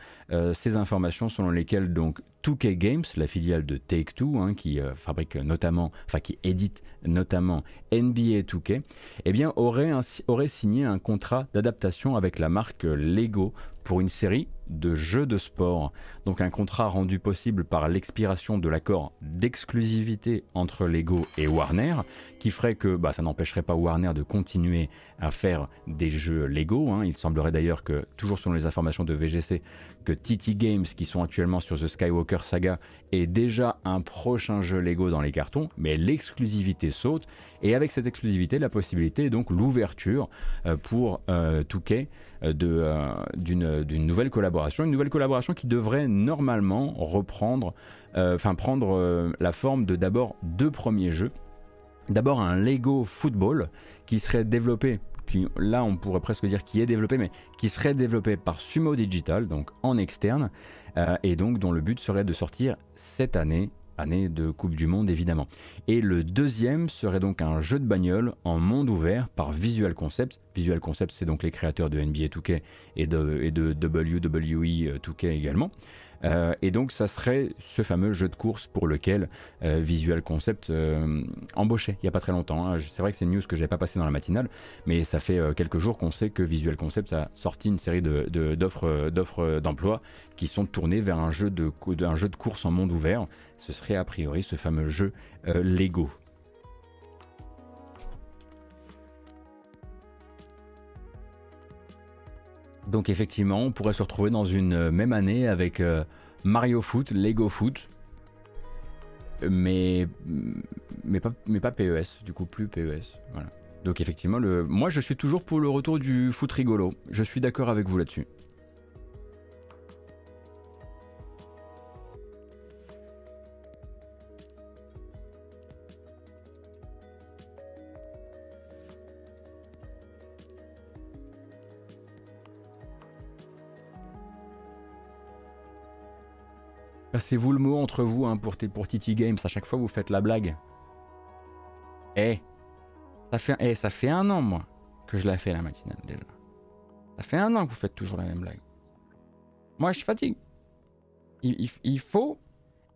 ces informations selon lesquelles donc 2K Games, la filiale de Take-Two, hein, qui fabrique notamment, enfin qui édite notamment NBA 2K, eh aurait signé un contrat d'adaptation avec la marque Lego pour une série de jeux de sport. Donc un contrat rendu possible par l'expiration de l'accord d'exclusivité entre Lego et Warner, qui ferait que bah, ça n'empêcherait pas Warner de continuer à faire des jeux Lego. Hein. Il semblerait d'ailleurs que, toujours selon les informations de VGC, que TT Games, qui sont actuellement sur The Skywalker Saga, ait déjà un prochain jeu Lego dans les cartons, mais l'exclusivité saute. Et avec cette exclusivité, la possibilité, donc l'ouverture euh, pour euh, euh, euh, d'une nouvelle collaboration, une nouvelle collaboration qui devrait normalement reprendre, enfin prendre la forme de d'abord deux premiers jeux. D'abord un Lego Football qui serait développé qui, là, on pourrait presque dire qui est développé, mais qui serait développé par Sumo Digital, donc en externe, et donc dont le but serait de sortir cette année année de Coupe du Monde évidemment. Et le deuxième serait donc un jeu de bagnole en monde ouvert par Visual Concept. Visual Concept, c'est donc les créateurs de NBA 2K et de, et de WWE 2K également. Euh, et donc ça serait ce fameux jeu de course pour lequel euh, Visual Concept euh, embauchait il n'y a pas très longtemps. Hein. C'est vrai que c'est une news que je n'avais pas passé dans la matinale, mais ça fait quelques jours qu'on sait que Visual Concept a sorti une série d'offres de, d'emploi qui sont tournées vers un jeu, de, un jeu de course en monde ouvert. Ce serait a priori ce fameux jeu Lego. Donc effectivement, on pourrait se retrouver dans une euh, même année avec euh, Mario Foot, Lego Foot, mais, mais, pas, mais PES, du coup plus PES. Donc effectivement, le, moi je suis toujours pour le retour du foot rigolo. Je suis d'accord avec vous là-dessus. Passez-vous le mot entre vous hein, pour, pour Titi Games. À chaque fois, vous faites la blague. Eh, ça fait, eh, ça fait un an, moi, que je la fais la matinale déjà. Ça fait un an que vous faites toujours la même blague. Moi, je fatigue. Il, il, faut,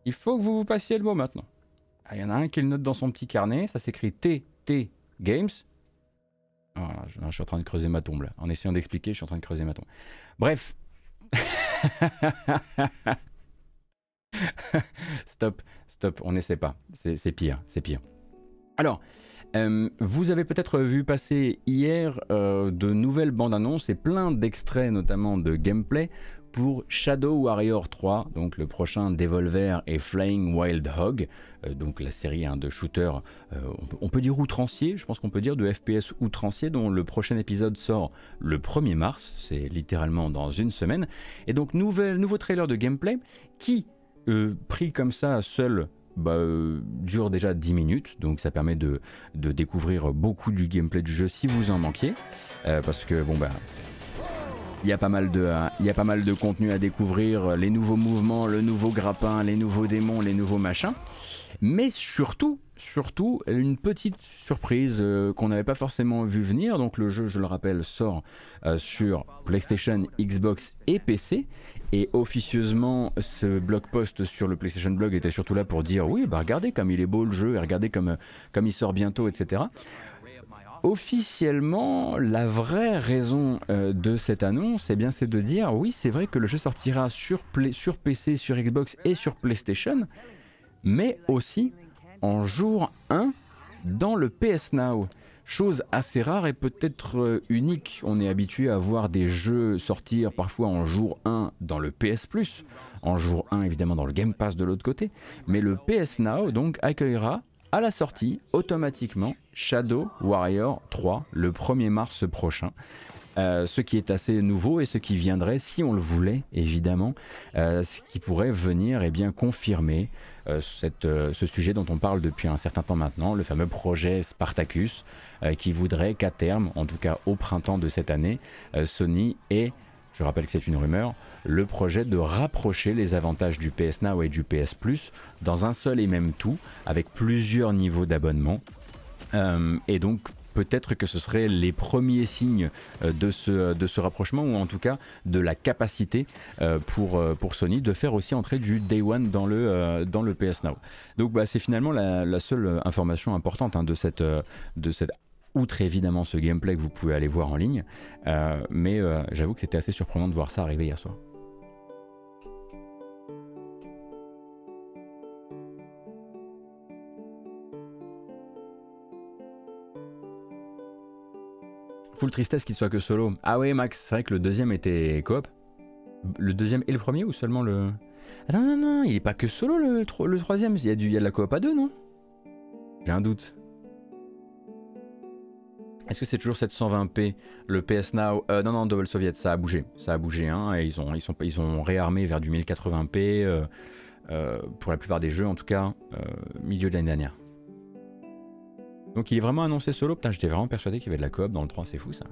il faut que vous vous passiez le mot maintenant. Ah, il y en a un qui le note dans son petit carnet. Ça s'écrit TT Games. je, je, suis en train de creuser ma tombe là. En essayant d'expliquer, je suis en train de creuser ma tombe. Bref. (laughs) (laughs) stop, stop, on n'essaie pas. C'est pire, c'est pire. Alors, euh, vous avez peut-être vu passer hier euh, de nouvelles bandes annonces et plein d'extraits, notamment de gameplay, pour Shadow Warrior 3, donc le prochain Devolver et Flying Wild Hog, euh, donc la série hein, de shooters, on, peut, dire outrancier, je pense qu'on peut dire de FPS outrancier, dont le prochain épisode sort le 1er mars, c'est littéralement dans une semaine. Et donc nouveau trailer de gameplay qui euh, pris comme ça seul bah, euh, dure déjà 10 minutes, donc ça permet de, découvrir beaucoup du gameplay du jeu si vous en manquiez, euh, parce que bon bah il y a pas mal de il y a pas mal de contenu à découvrir, les nouveaux mouvements, le nouveau grappin, les nouveaux démons, les nouveaux machins, mais surtout surtout une petite surprise qu'on n'avait pas forcément vu venir. Donc le jeu, je le rappelle, sort sur PlayStation, Xbox et PC. Et officieusement, ce blog post sur le PlayStation Blog était surtout là pour dire oui, bah regardez comme il est beau le jeu et regardez comme, comme il sort bientôt, etc. Officiellement, la vraie raison euh, de cette annonce, eh bien, c'est de dire oui, c'est vrai que le jeu sortira sur PC, sur Xbox et sur PlayStation, mais aussi en jour 1 dans le PS Now. Chose assez rare et peut-être euh, unique. On est habitué à voir des jeux sortir parfois en jour 1 dans le PS Plus, en jour 1 évidemment dans le Game Pass de l'autre côté, mais le PS Now donc accueillera à la sortie automatiquement Shadow Warrior 3 le 1er mars prochain. Euh, ce qui est assez nouveau et ce qui viendrait, si on le voulait évidemment, euh, ce qui pourrait venir et eh bien confirmer euh, euh, ce sujet dont on parle depuis un certain temps maintenant, le fameux projet Spartacus, euh, qui voudrait qu'à terme, en tout cas au printemps de cette année, Sony ait, je rappelle que c'est une rumeur, le projet de rapprocher les avantages du PS Now et du PS Plus dans un seul et même tout, avec plusieurs niveaux d'abonnement. et donc peut-être que ce seraient les premiers signes euh, de ce, de ce rapprochement ou en tout cas de la capacité euh, pour, euh, Sony de faire aussi entrer du Day One dans le, PS Now. Donc bah, c'est finalement la, seule information importante hein, de, cette, de cette outre évidemment ce gameplay que vous pouvez aller voir en ligne, mais j'avoue que c'était assez surprenant de voir ça arriver hier soir. Full tristesse qu'il soit que solo. Ah oui, Max, c'est vrai que le deuxième était coop. Le deuxième et le premier ou seulement le. Ah non, non, non, il est pas que solo le, troisième. Il y, a du, y de la coop à deux, non? J'ai un doute. Est-ce que c'est toujours 720p le PS Now? Euh, Non, non, Double Soviet, ça a bougé. Ça a bougé, hein, et ils ont, ils, sont, ils ont réarmé vers du 1080p euh, euh, pour la plupart des jeux, en tout cas, milieu de l'année dernière. Donc il est vraiment annoncé solo. Putain, j'étais vraiment persuadé qu'il y avait de la coop dans le 3, c'est fou ça.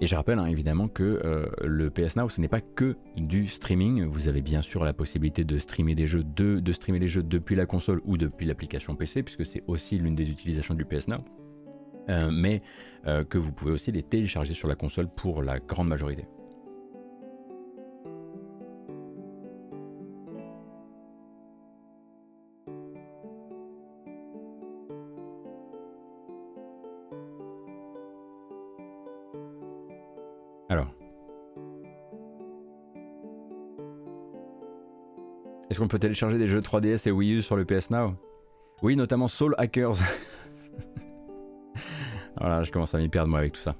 Et je rappelle hein, évidemment que euh, le PS Now, ce n'est pas que du streaming. Vous avez bien sûr la possibilité de streamer des jeux, de, streamer les jeux depuis la console ou depuis l'application PC, puisque c'est aussi l'une des utilisations du PS Now. Euh, mais euh, que vous pouvez aussi les télécharger sur la console pour la grande majorité. Est-ce qu'on peut télécharger des jeux 3DS et Wii U sur le PS Now? Oui, notamment Soul Hackers. (laughs) voilà, je commence à m'y perdre moi avec tout ça.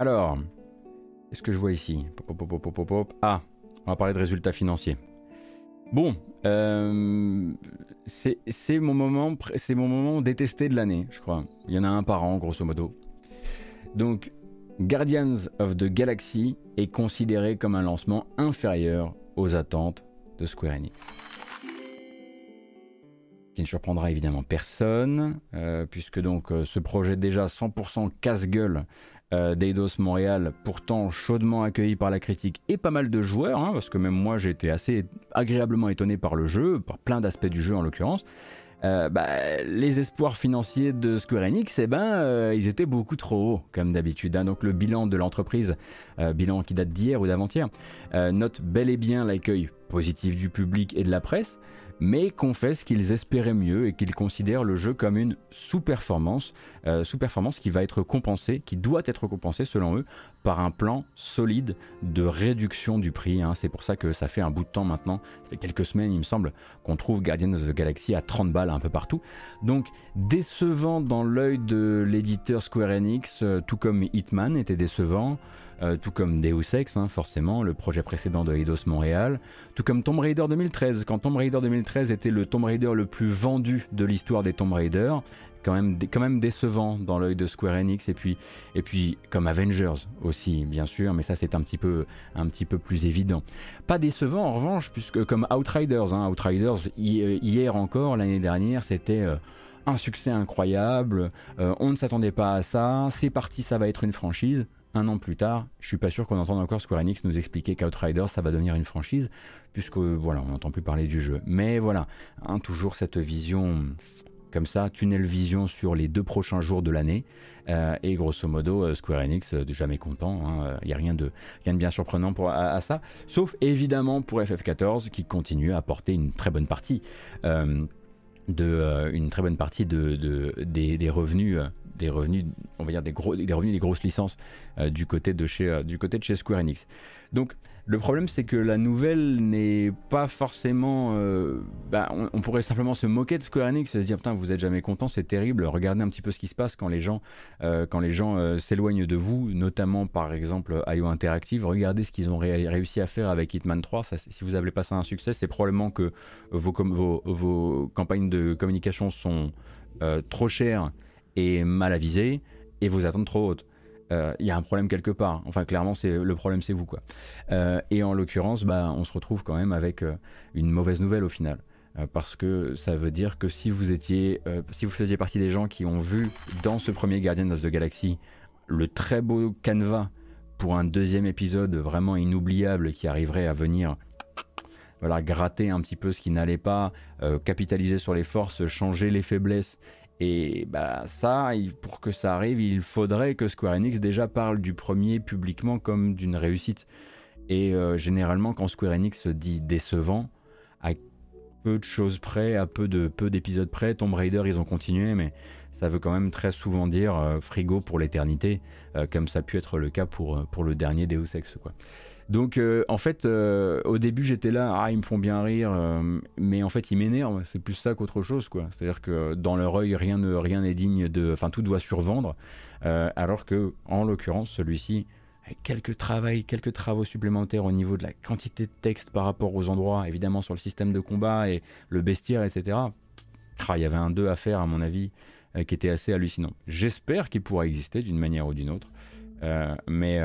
Alors, qu'est-ce que je vois ici? Ah, on va parler de résultats financiers. Bon, euh, c'est mon moment, c'est mon moment détesté de l'année, je crois. Il y en a un par an, grosso modo. Donc, Guardians of the Galaxy est considéré comme un lancement inférieur aux attentes de Square Enix. Qui ne surprendra évidemment personne, euh, puisque donc euh, ce projet déjà 100% casse-gueule euh, d'Eidos Montréal, pourtant chaudement accueilli par la critique et pas mal de joueurs, hein, parce que même moi j'ai été assez agréablement étonné par le jeu, par plein d'aspects du jeu en l'occurrence. Euh, bah, les espoirs financiers de Square Enix, eh ben, euh, ils étaient beaucoup trop hauts, comme d'habitude. Hein. Donc le bilan de l'entreprise, bilan qui date d'hier ou d'avant-hier, note bel et bien l'accueil positif du public et de la presse, mais confessent qu'ils espéraient mieux et qu'ils considèrent le jeu comme une sous-performance, euh, sous-performance qui va être compensée, qui doit être compensée selon eux, par un plan solide de réduction du prix. Hein. C'est pour ça que ça fait un bout de temps maintenant, ça fait quelques semaines il me semble, qu'on trouve Guardians of the Galaxy à 30 balles un peu partout. Donc décevant dans l'œil de l'éditeur Square Enix, euh, tout comme Hitman était décevant. Euh, tout comme Deus Ex, hein, forcément, le projet précédent de Eidos Montréal, tout comme Tomb Raider 2013, quand Tomb Raider 2013 était le Tomb Raider le plus vendu de l'histoire des Tomb Raider, quand même, quand même décevant dans l'œil de Square Enix, et puis, et puis comme Avengers aussi, bien sûr, mais ça c'est un petit peu, un petit peu plus évident. Pas décevant en revanche, puisque comme Outriders, hein, Outriders hier encore, l'année dernière, c'était... Euh, un succès incroyable, euh, on ne s'attendait pas à ça, c'est parti, ça va être une franchise un an plus tard, je suis pas sûr qu'on entende encore Square Enix nous expliquer qu'Outriders ça va devenir une franchise, puisque voilà, on n'entend plus parler du jeu. Mais voilà, hein, toujours cette vision comme ça, tunnel vision sur les deux prochains jours de l'année. Euh, et grosso modo, euh, Square Enix, euh, jamais content. Il n'y a rien de, rien de bien surprenant à, ça. Sauf évidemment pour FF14 qui continue à apporter une très bonne partie. des, revenus des revenus, on va dire des, gros, des revenus des grosses licences euh, du, côté de chez, euh, du côté de chez Square Enix. Donc le problème c'est que la nouvelle n'est pas forcément... Euh, bah, on, pourrait simplement se moquer de Square Enix et se dire putain vous êtes jamais content, c'est terrible, regardez un petit peu ce qui se passe quand les gens s'éloignent de vous, notamment par exemple IO Interactive, regardez ce qu'ils ont réussi à faire avec Hitman 3, si vous avez pas ça un succès, c'est probablement que vos, campagnes de communication sont trop chères et mal avisé et vos attentes trop hautes. Euh, il y a un problème quelque part. Enfin, clairement, c'est le problème, c'est vous, quoi. Euh, et en l'occurrence, bah, on se retrouve quand même avec euh, une mauvaise nouvelle au final, parce que ça veut dire que si vous étiez, si vous faisiez partie des gens qui ont vu dans ce premier Guardian of the Galaxy le très beau canevas pour un deuxième épisode vraiment inoubliable qui arriverait à venir voilà, gratter un petit peu ce qui n'allait pas, capitaliser sur les forces, changer les faiblesses et bah ça, pour que ça arrive, il faudrait que Square Enix déjà parle du premier publiquement comme d'une réussite. Et euh, généralement, quand Square Enix dit décevant, à peu de choses près, à peu de peu d'épisodes près, Tomb Raider, ils ont continué, mais ça veut quand même très souvent dire euh, frigo pour l'éternité, euh, comme ça a pu être le cas pour, pour le dernier Deus Ex. Quoi. Donc euh, en fait, euh, au début j'étais là, ah ils me font bien rire, euh, mais en fait ils m'énervent. C'est plus ça qu'autre chose, quoi. C'est-à-dire que dans leur œil rien ne rien n'est digne de, enfin tout doit survendre, alors que en l'occurrence celui-ci, quelques travaux, quelques travaux supplémentaires au niveau de la quantité de texte par rapport aux endroits, évidemment sur le système de combat et le bestiaire, etc. Ah, il y avait un 2 à faire à mon avis qui était assez hallucinant. J'espère qu'il pourra exister d'une manière ou d'une autre, mais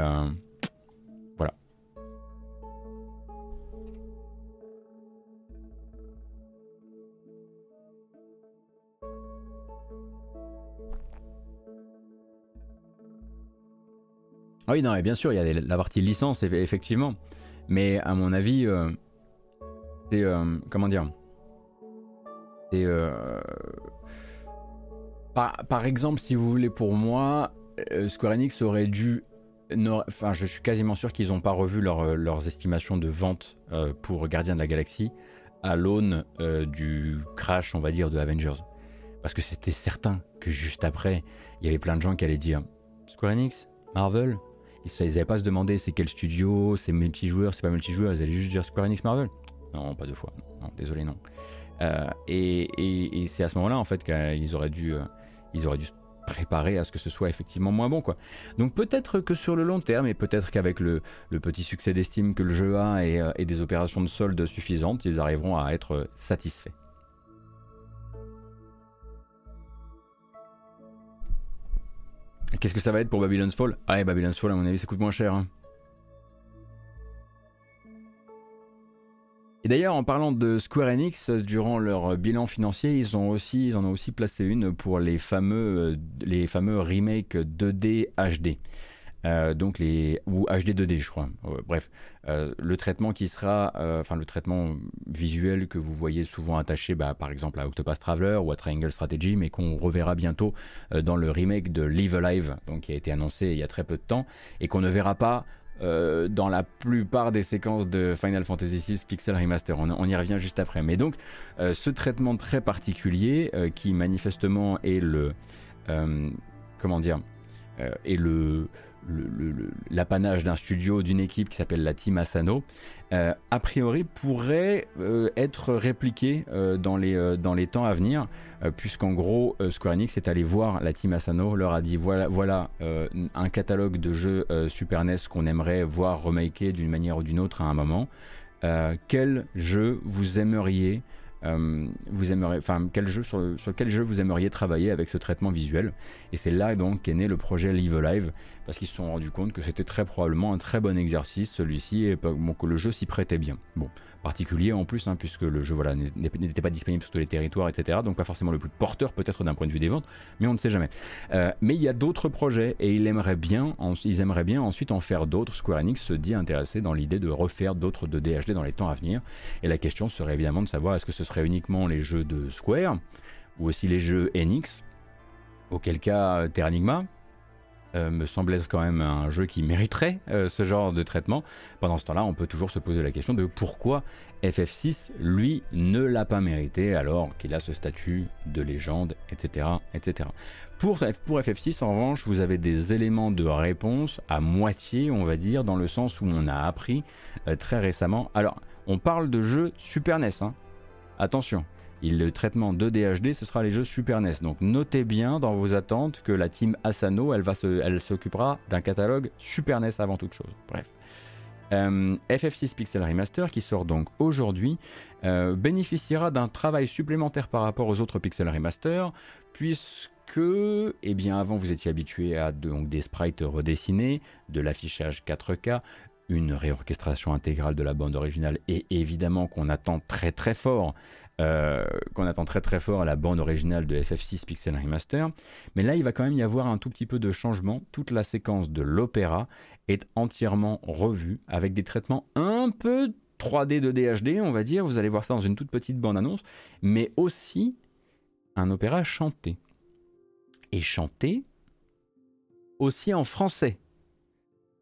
Ah oui, non, et bien sûr, il y a la partie licence, effectivement. Mais à mon avis, euh, c'est. Euh, comment dire. Euh, par, par, exemple, si vous voulez, pour moi, Square Enix aurait dû. Enfin, je suis quasiment sûr qu'ils n'ont pas revu leurs estimations de vente pour Gardien de la Galaxie à l'aune du crash, on va dire, de Avengers. Parce que c'était certain que juste après, il y avait plein de gens qui allaient dire Square Enix, Marvel, ils n'allaient pas se demander c'est quel studio, c'est multijoueur, c'est pas multijoueur, ils allaient juste dire Square Enix Marvel. Non, pas deux fois. Non, désolé, non. Euh, et, c'est à ce moment-là, en fait, qu'ils auraient dû, euh, ils auraient dû se préparer à ce que ce soit effectivement moins bon, quoi. Donc peut-être que sur le long terme, et peut-être qu'avec le, petit succès d'estime que le jeu a et, euh, et des opérations de solde suffisantes, ils arriveront à être satisfaits. Qu'est-ce que ça va être pour Babylon's Fall? Ah, Babylon's Fall, à mon avis, ça coûte moins cher. Hein. Et d'ailleurs, en parlant de Square Enix, durant leur bilan financier, ils, ont aussi, ils en ont aussi placé une pour les fameux, les fameux remakes 2D HD. Euh, donc les ou HD 2D je crois. bref, euh, le traitement qui sera, euh, enfin le traitement visuel que vous voyez souvent attaché, bah, par exemple à Octopus Traveler ou à Triangle Strategy, mais qu'on reverra bientôt dans le remake de Live Alive, donc qui a été annoncé il y a très peu de temps et qu'on ne verra pas dans la plupart des séquences de Final Fantasy VI Pixel Remaster. On, on y revient juste après. Mais donc, ce traitement très particulier qui manifestement est le. comment dire est le, l'apanage d'un studio, d'une équipe qui s'appelle la Team Asano, euh, a priori pourrait euh, être répliqué euh, dans, les, dans les temps à venir, puisqu'en gros Square Enix est allé voir la Team Asano, leur a dit voilà, voilà un catalogue de jeux Super NES qu'on aimerait voir remaké d'une manière ou d'une autre à un moment. quel jeu vous aimeriez euh, vous aimeriez, enfin, quel jeu sur, quel jeu vous aimeriez travailler avec ce traitement visuel? Et c'est là donc qu'est né le projet Live Alive, parce qu'ils se sont rendus compte que c'était très probablement un très bon exercice celui-ci et que le jeu s'y prêtait bien. Bon, particulier en plus, hein, puisque le jeu voilà, n'était pas disponible sur tous les territoires, etc. Donc pas forcément le plus porteur peut-être d'un point de vue des ventes, mais on ne sait jamais. Euh, mais il y a d'autres projets et ils aimeraient bien, ils bien ensuite en faire d'autres. Square Enix se dit intéressé dans l'idée de refaire d'autres de DHD dans les temps à venir. Et la question serait évidemment de savoir est-ce que ce serait uniquement les jeux de Square ou aussi les jeux Enix, auquel cas Terranigma, euh, me semble être quand même un jeu qui mériterait euh, ce genre de traitement. Pendant ce temps-là, on peut toujours se poser la question de pourquoi FF6, lui, ne l'a pas mérité alors qu'il a ce statut de légende, etc. etc. Pour, pour FF6, en revanche, vous avez des éléments de réponse à moitié, on va dire, dans le sens où on a appris euh, très récemment. Alors, on parle de jeux Super NES, hein. attention, le traitement de DHD, ce sera les jeux Super NES. Donc notez bien dans vos attentes que la team Asano, elle, va se, elle s'occupera d'un catalogue Super NES avant toute chose. Bref. Euh, FF6 Pixel Remaster, qui sort donc aujourd'hui, euh, bénéficiera d'un travail supplémentaire par rapport aux autres Pixel Remaster, puisque eh bien, avant vous étiez habitué à donc, des sprites redessinés, de l'affichage 4K, une réorchestration intégrale de la bande originale et évidemment qu'on attend très très fort euh, qu'on attend très très fort à la bande originale de FF6 Pixel Remaster. Mais là, il va quand même y avoir un tout petit peu de changement. Toute la séquence de l'opéra est entièrement revue avec des traitements un peu 3D de DHD, on va dire. Vous allez voir ça dans une toute petite bande-annonce. Mais aussi un opéra chanté. Et chanté aussi en français.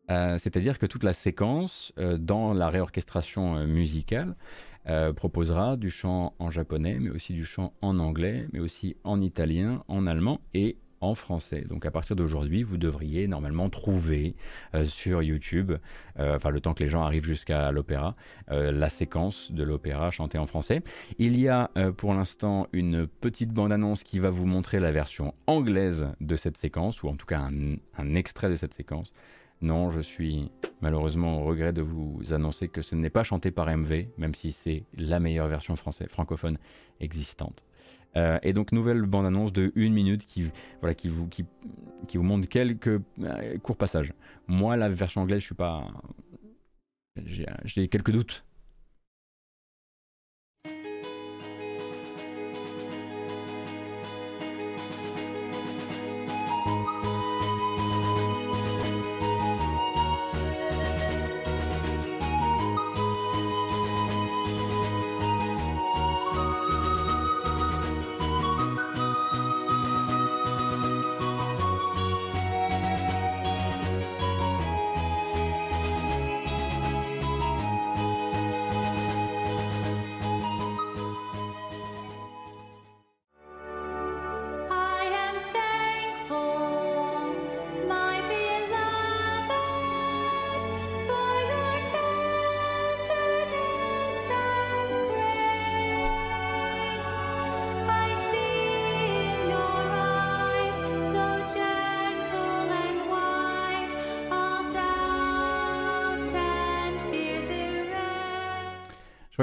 Euh, c'est-à-dire que toute la séquence euh, dans la réorchestration musicale euh, proposera du chant en japonais, mais aussi du chant en anglais, mais aussi en italien, en allemand et en français. Donc à partir d'aujourd'hui, vous devriez normalement trouver euh, sur YouTube, euh, enfin le temps que les gens arrivent jusqu'à l'opéra, la séquence de l'opéra chantée en français. Il y a pour l'instant une petite bande-annonce qui va vous montrer la version anglaise de cette séquence, ou en tout cas un extrait de cette séquence. Non, je suis malheureusement au regret de vous annoncer que ce n'est pas chanté par MV, même si c'est la meilleure version française, francophone existante. Euh, et donc nouvelle bande-annonce de une minute qui, vous montre quelques euh, courts passages. Moi, la version anglaise, je suis pas... J'ai quelques doutes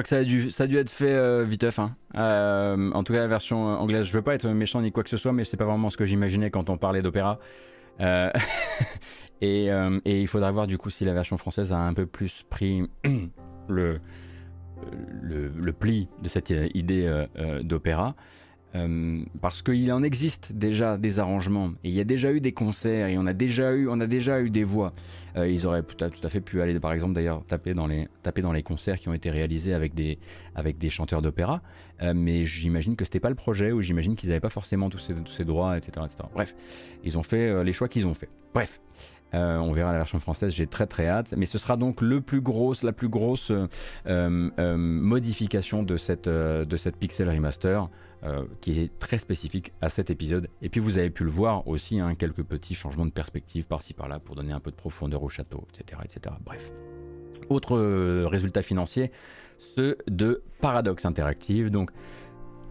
que ça a dû, ça a dû être fait euh, viteuf. Hein. Euh, en tout cas, la version anglaise, je veux pas être méchant ni quoi que ce soit, mais c'est pas vraiment ce que j'imaginais quand on parlait d'opéra. Euh, (laughs) et, il faudra voir du coup si la version française a un peu plus pris (clears throat) le, le, pli de cette idée d'opéra. Euh, parce qu'il en existe déjà des arrangements et il y a déjà eu des concerts et on a déjà eu, on a déjà eu des voix. Euh, ils auraient tout à, tout à, fait pu aller, par exemple, d'ailleurs taper dans les taper dans les concerts qui ont été réalisés avec des avec des chanteurs d'opéra. Euh, mais j'imagine que c'était pas le projet ou j'imagine qu'ils n'avaient pas forcément tous ces, tous ces droits, etc., etc. Bref, ils ont fait les choix qu'ils ont fait. Bref. on verra la version française, j'ai très très hâte. Mais ce sera donc le plus grosse, la plus grosse modification de cette, de cette Pixel Remaster. Euh, qui est très spécifique à cet épisode. Et puis vous avez pu le voir aussi, hein, quelques petits changements de perspective par-ci par-là pour donner un peu de profondeur au château, etc. etc. Bref. Autre euh, résultat financier, ceux de Paradox Interactive. Donc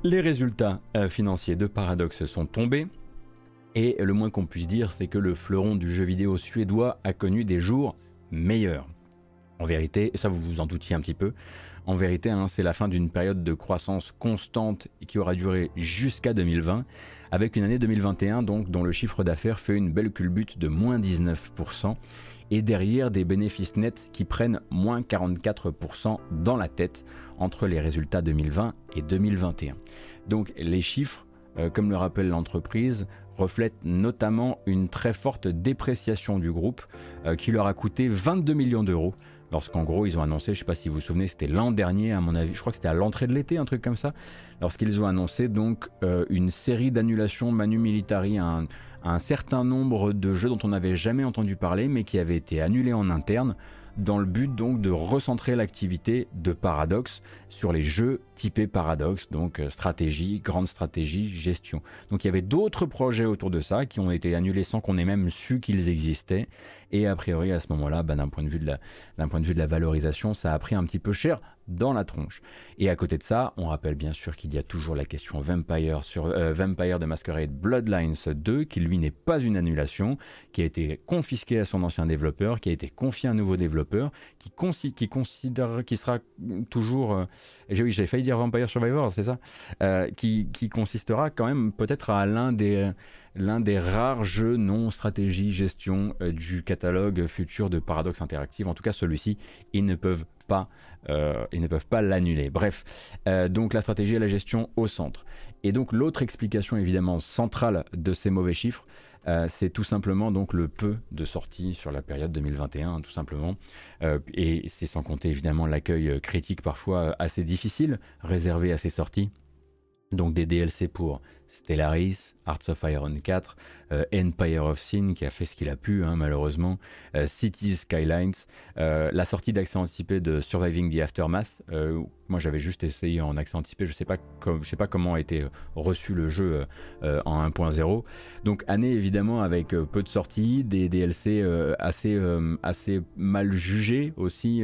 les résultats euh, financiers de Paradox sont tombés. Et le moins qu'on puisse dire, c'est que le fleuron du jeu vidéo suédois a connu des jours meilleurs. En vérité, ça vous vous en doutiez un petit peu, en vérité, hein, c'est la fin d'une période de croissance constante qui aura duré jusqu'à 2020, avec une année 2021 donc dont le chiffre d'affaires fait une belle culbute de moins 19%, et derrière des bénéfices nets qui prennent moins 44% dans la tête entre les résultats 2020 et 2021. Donc les chiffres, euh, comme le rappelle l'entreprise, reflètent notamment une très forte dépréciation du groupe euh, qui leur a coûté 22 millions d'euros lorsqu'en gros ils ont annoncé, je sais pas si vous vous souvenez, c'était l'an dernier à mon avis, je crois que c'était à l'entrée de l'été, un truc comme ça, lorsqu'ils ont annoncé donc euh, une série d'annulations Manu Militari un, certain nombre de jeux dont on n'avait jamais entendu parler mais qui avaient été annulés en interne dans le but donc de recentrer l'activité de Paradox sur les jeux typés Paradox, donc euh, stratégie, grande stratégie, gestion. Donc il y avait d'autres projets autour de ça qui ont été annulés sans qu'on ait même su qu'ils existaient et a priori, à ce moment-là, bah, d'un point, de vue de la, d'un point de vue de la valorisation, ça a pris un petit peu cher dans la tronche. Et à côté de ça, on rappelle bien sûr qu'il y a toujours la question Vampire, sur, euh, Vampire de Masquerade Bloodlines 2, qui lui n'est pas une annulation, qui a été confisqué à son ancien développeur, qui a été confié à un nouveau développeur, qui, qui considère, qui sera toujours, euh, j'ai, j'ai failli dire Vampire Survivor, c'est ça, euh, qui, qui consistera quand même peut-être à l'un des l'un des rares jeux non stratégie gestion euh, du catalogue futur de Paradox Interactive. En tout cas, celui-ci, ils ne peuvent pas, euh, ils ne peuvent pas l'annuler. Bref, euh, donc la stratégie et la gestion au centre. Et donc l'autre explication évidemment centrale de ces mauvais chiffres, c'est tout simplement donc le peu de sorties sur la période 2021, tout simplement. et c'est sans compter évidemment l'accueil critique parfois assez difficile réservé à ces sorties. Donc des DLC pour Stellaris, Hearts of Iron 4, euh, Empire of Sin qui a fait ce qu'il a pu hein, malheureusement, euh, Cities Skylines, euh, la sortie d'accès anticipé de Surviving the Aftermath. moi j'avais juste essayé en accès anticipé, je sais sais pas comment a été reçu le jeu en 1.0. Donc année évidemment avec peu de sorties, des DLC assez assez mal jugés aussi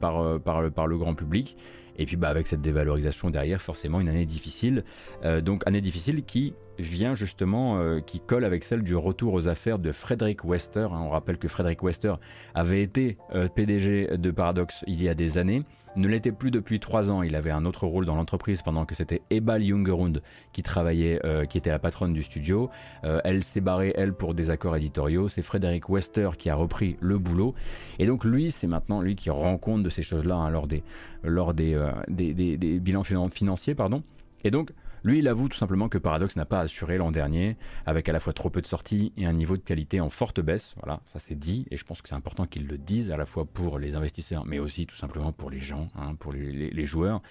par, par le grand public. Et puis bah, avec cette dévalorisation derrière, forcément une année difficile. Euh, donc année difficile qui vient justement, euh, qui colle avec celle du retour aux affaires de Frederick Wester. Hein. On rappelle que Frederick Wester avait été euh, PDG de Paradox il y a des années, ne l'était plus depuis trois ans. Il avait un autre rôle dans l'entreprise pendant que c'était Ebal Jungerund qui travaillait, euh, qui était la patronne du studio. elle s'est barrée, elle, pour des accords éditoriaux. C'est Frederick Wester qui a repris le boulot. Et donc lui, c'est maintenant lui qui rend compte de ces choses-là hein, lors, des, lors des, des, des bilans financiers. Pardon. Et donc, lui, il avoue tout simplement que Paradox n'a pas assuré l'an dernier, avec à la fois trop peu de sorties et un niveau de qualité en forte baisse. Voilà, ça c'est dit, et je pense que c'est important qu'il le dise à la fois pour les investisseurs, mais aussi tout simplement pour les gens, hein, pour les, joueurs.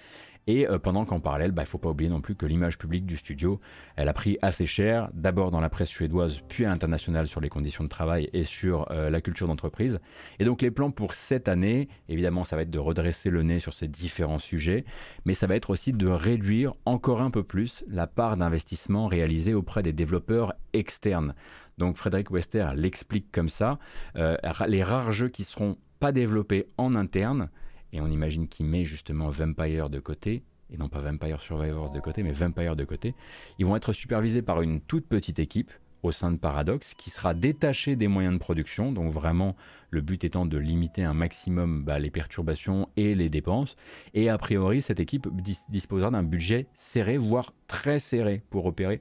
Et euh, pendant qu'en parallèle, il bah, ne faut pas oublier non plus que l'image publique du studio, elle a pris assez cher, d'abord dans la presse suédoise, puis internationale sur les conditions de travail et sur euh, la culture d'entreprise. Et donc les plans pour cette année, évidemment, ça va être de redresser le nez sur ces différents sujets, mais ça va être aussi de réduire encore un peu plus la part d'investissement réalisée auprès des développeurs externes. Donc Frédéric Wester l'explique comme ça, euh, les rares jeux qui seront pas développés en interne, et on imagine qu'il met justement Vampire de côté, et non pas Vampire Survivors de côté, mais Vampire de côté, ils vont être supervisés par une toute petite équipe au sein de Paradox qui sera détaché des moyens de production, donc vraiment le but étant de limiter un maximum bah, les perturbations et les dépenses. Et a priori, cette équipe disposera d'un budget serré, voire très serré pour opérer.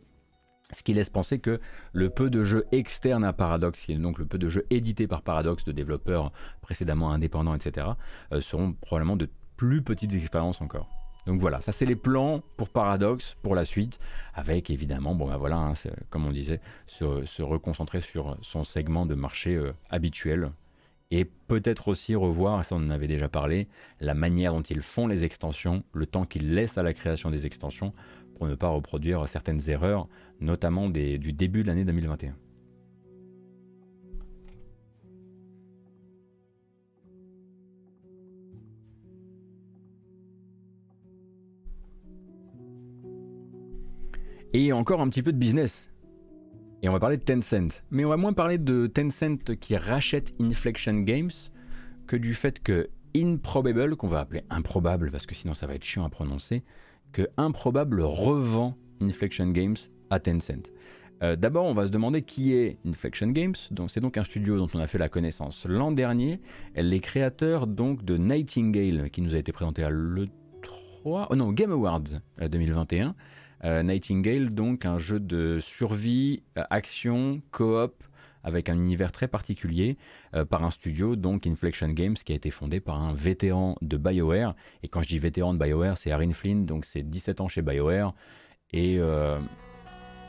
Ce qui laisse penser que le peu de jeux externes à Paradox, donc le peu de jeux édités par Paradox de développeurs précédemment indépendants, etc., euh, seront probablement de plus petites expériences encore. Donc voilà, ça c'est les plans pour Paradox pour la suite, avec évidemment, bon ben voilà, hein, comme on disait, se, reconcentrer sur son segment de marché euh, habituel et peut-être aussi revoir, ça on en avait déjà parlé, la manière dont ils font les extensions, le temps qu'ils laissent à la création des extensions pour ne pas reproduire certaines erreurs, notamment du début de l'année 2021. Et encore un petit peu de business. Et on va parler de Tencent. Mais on va moins parler de Tencent qui rachète Inflection Games que du fait que Improbable, qu'on va appeler improbable parce que sinon ça va être chiant à prononcer, Improbable revend Inflection Games à Tencent. Euh, d'abord, on va se demander qui est Inflection Games. C'est donc un studio dont on a fait la connaissance l'an dernier. Les créateurs donc de Nightingale, qui nous a été présenté à le 3, oh non, Game Awards 2021. Euh, euh, Nightingale, donc un jeu de survie, action, coop, avec un univers très particulier, euh, par un studio, donc Inflection Games, qui a été fondé par un vétéran de BioWare. Et quand je dis vétéran de BioWare, c'est Aaron Flynn, donc c'est 17 ans chez BioWare. Et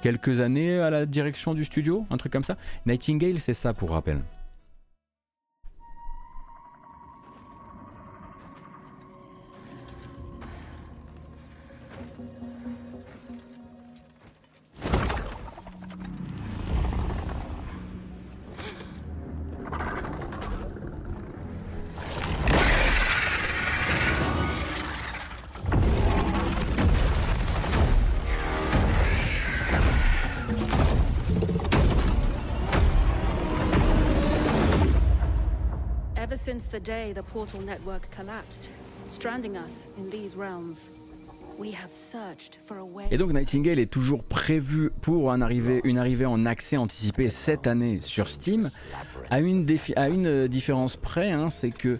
quelques années à la direction du studio, un truc comme ça. Nightingale, c'est ça pour rappel. The day the portal network collapsed, stranding us in these realms. Et donc Nightingale est toujours prévu pour une arrivée en accès anticipé cette année sur Steam, à une, euh, différence près, hein, c'est que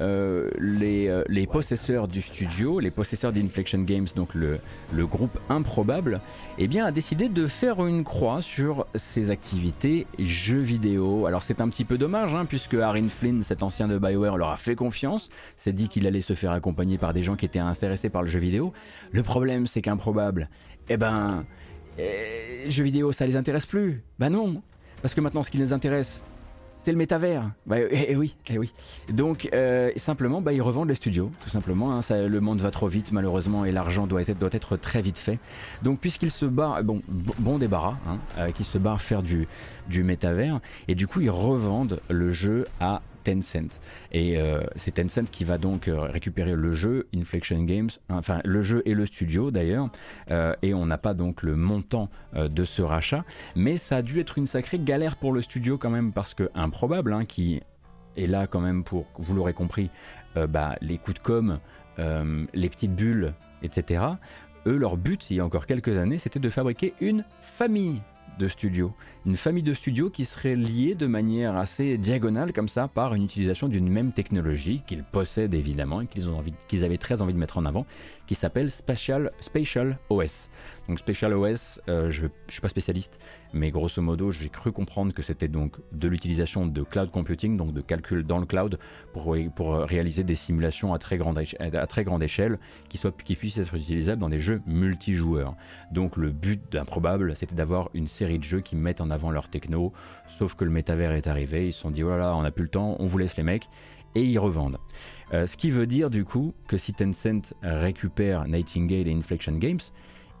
euh, les, euh, les, possesseurs du studio, les possesseurs d'Inflection Games, donc le, le, groupe improbable, eh bien, a décidé de faire une croix sur ses activités jeux vidéo. Alors c'est un petit peu dommage, hein, puisque Aaron Flynn, cet ancien de Bioware, leur a fait confiance, s'est dit qu'il allait se faire accompagner par des gens qui étaient intéressés par le jeu vidéo. Le problème, c'est qu'improbable, eh ben, eh, jeux vidéo, ça les intéresse plus. Bah non, parce que maintenant, ce qui les intéresse, c'est le métavers. Bah, eh, eh oui, eh oui. Donc euh, simplement, bah, ils revendent les studios, tout simplement. Hein. Le monde va trop vite malheureusement et l'argent doit être, très vite fait. Donc puisqu'ils se barrent, bon, bon débarras, hein, euh, qu'ils se barrent faire du, du métavers, et du coup ils revendent le jeu à Tencent. Et euh, c'est Tencent qui va donc euh, récupérer le jeu, Inflection Games, enfin le jeu et le studio d'ailleurs, euh, et on n'a pas donc le montant de ce rachat, mais ça a dû être une sacrée galère pour le studio quand même, parce que improbable, hein, qui est là quand même pour, vous l'aurez compris, bah, les coups de com, les petites bulles, etc. Eux, leur but, il y a encore quelques années, c'était de fabriquer une famille de studios. Une famille de studios qui serait liée de manière assez diagonale comme ça par une utilisation d'une même technologie qu'ils possèdent évidemment et qu'ils ont avaient très envie de mettre en avant, qui s'appelle Spatial, Spatial OS. Donc Spatial OS, euh, je ne suis pas spécialiste, mais grosso modo, j'ai cru comprendre que c'était donc de l'utilisation de cloud computing, donc de calcul dans le cloud, pour, pour réaliser des simulations à très grande, à très grande échelle qui, soient, qui puissent être utilisables dans des jeux multijoueurs. Donc le but d'improbable, c'était d'avoir une série de jeux qui mettent en avant leur techno, sauf que le métavers est arrivé, ils se sont dit, oh là là, on n'a plus le temps, on vous laisse les mecs, et ils revendent. Euh, ce qui veut dire du coup que si Tencent récupère Nightingale et Inflection Games,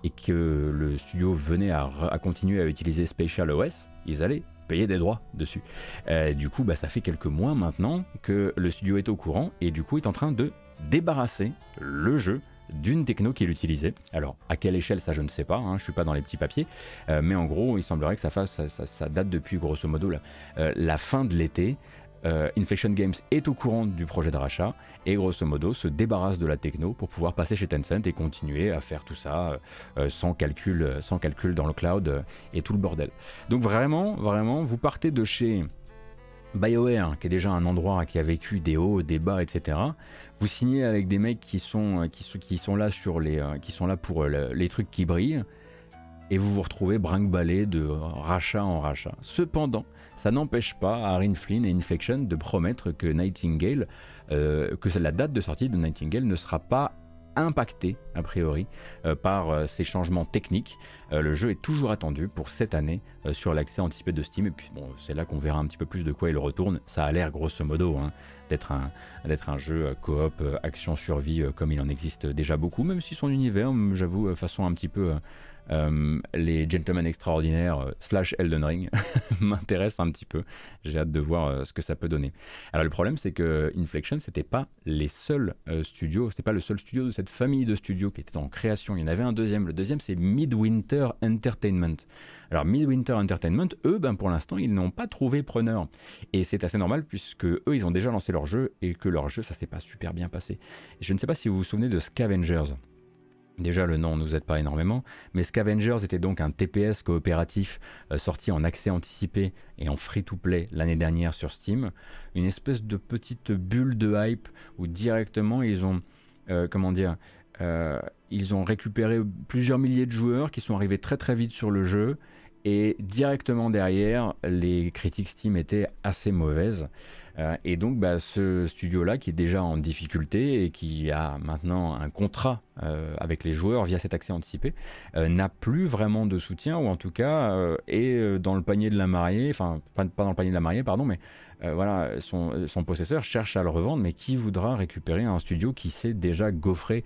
et que le studio venait à, continuer à utiliser Spatial OS, ils allaient payer des droits dessus. Euh, du coup, bah, ça fait quelques mois maintenant que le studio est au courant et du coup est en train de débarrasser le jeu d'une techno qu'il utilisait. Alors, à quelle échelle, ça je ne sais pas, hein, je ne suis pas dans les petits papiers, euh, mais en gros, il semblerait que ça, date depuis grosso modo la, euh, fin de l'été. euh, Inflection Games est au courant du projet de rachat et grosso modo se débarrasse de la techno pour pouvoir passer chez Tencent et continuer à faire tout ça sans, calcul, sans calcul dans le cloud et tout le bordel. Donc vraiment, vraiment, vous partez de chez BioWare, qui est déjà un endroit qui a vécu des hauts, des bas, etc. Vous signez avec des mecs qui sont, qui, qui là sur les, là pour les trucs qui brillent et vous vous retrouvez brinque de rachat en rachat. Cependant, ça n'empêche pas Arin Flynn et Inflection de promettre que Nightingale, euh, que la date de sortie de Nightingale ne sera pas impactée a priori euh, par euh, ces changements techniques. le jeu est toujours attendu pour cette année sur l'accès anticipé de Steam et puis bon c'est là qu'on verra un petit peu plus de quoi il retourne. Ça a l'air grosso modo hein, d'être un, un jeu coop action survie comme il en existe déjà beaucoup même si son univers j'avoue façon un petit peu euh, les Gentlemen Extraordinaires euh, slash Elden Ring (laughs) m'intéressent un petit peu. J'ai hâte de voir euh, ce que ça peut donner. Alors le problème c'est que Inflection c'était pas les seuls studios, c'était pas le seul studio de cette famille de studios qui était en création. Il y en avait un deuxième. Le deuxième c'est Midwinter Entertainment. Alors Midwinter Entertainment, eux, ben, pour l'instant, ils n'ont pas trouvé preneur. Et c'est assez normal puisque eux, ils ont déjà lancé leur jeu et que leur jeu, ça s'est pas super bien passé. je ne sais pas si vous vous souvenez de Scavengers. Déjà, le nom ne nous aide pas énormément, mais Scavengers était donc un TPS coopératif euh, sorti en accès anticipé et en free-to-play l'année dernière sur Steam. Une espèce de petite bulle de hype où directement ils ont, euh, comment dire, euh, ils ont récupéré plusieurs milliers de joueurs qui sont arrivés très très vite sur le jeu et directement derrière, les critiques Steam étaient assez mauvaises. Euh, et donc, bah, ce studio-là, qui est déjà en difficulté et qui a maintenant un contrat euh, avec les joueurs via cet accès anticipé, euh, n'a plus vraiment de soutien, ou en tout cas est dans le panier de la mariée, enfin, pas, dans le panier de la mariée, pardon, mais voilà, son, possesseur cherche à le revendre, mais qui voudra récupérer un studio qui s'est déjà gaufré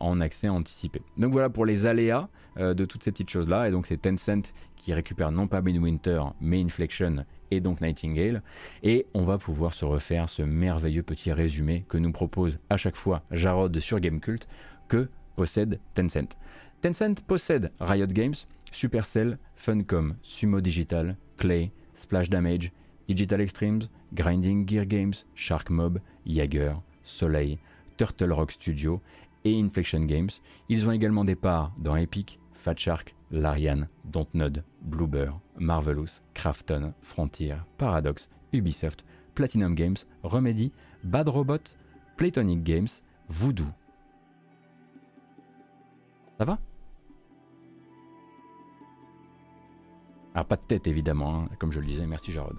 en accès anticipé. Donc voilà pour les aléas de toutes ces petites choses-là, et donc c'est Tencent qui récupère non pas Winter, mais Inflection et donc Nightingale. Et on va pouvoir se refaire ce merveilleux petit résumé que nous propose à chaque fois Jarod sur Gamecult que possède Tencent. Tencent possède Riot Games, Supercell, Funcom, Sumo Digital, Clay, Splash Damage, Digital Extremes, Grinding Gear Games, Shark Mob, Jaeger, Soleil, Turtle Rock Studio et Inflection Games. Ils ont également des parts dans Epic, Fat Shark, Larian, Dontnod, Bloober, Marvelous, Krafton, Frontier, Paradox, Ubisoft, Platinum Games, Remedy, Bad Robot, Platonic Games, Voodoo. Ça va? Alors pas de tête évidemment, hein, comme je le disais, merci Jarod.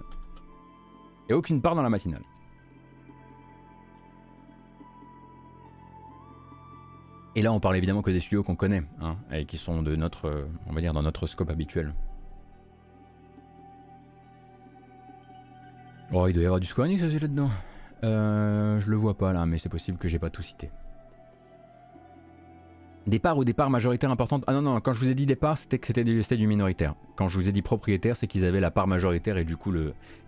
Et aucune part dans la matinale. Et là, on parle évidemment que des studios qu'on connaît, hein, et qui sont de notre, on va dire, dans notre scope habituel. Oh, il doit y avoir du Square Enix aussi là-dedans. Euh, je le vois pas là, mais c'est possible que j'ai pas tout cité. Départ ou départ majoritaire importante? Ah non, non, quand je vous ai dit départ, c'était que c'était du, du, minoritaire. Quand je vous ai dit propriétaire, c'est qu'ils avaient la part majoritaire et du coup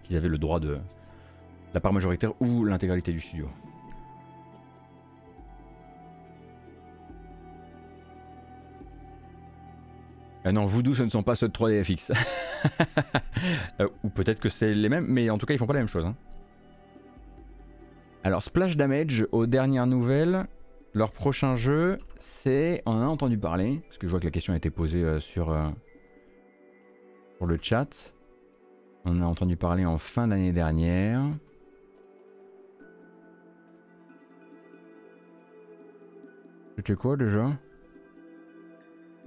qu'ils avaient le droit de. La part majoritaire ou l'intégralité du studio. Ah non, Voodoo, ce ne sont pas ceux de 3DFX. (laughs) Euh, ou peut-être que c'est les mêmes, mais en tout cas, ils font pas la même chose. Hein. Alors, Splash Damage, aux dernières nouvelles, leur prochain jeu, c'est. On a entendu parler, parce que je vois que la question a été posée euh, sur, euh, sur le chat. On a entendu parler en fin d'année dernière. C'était quoi déjà?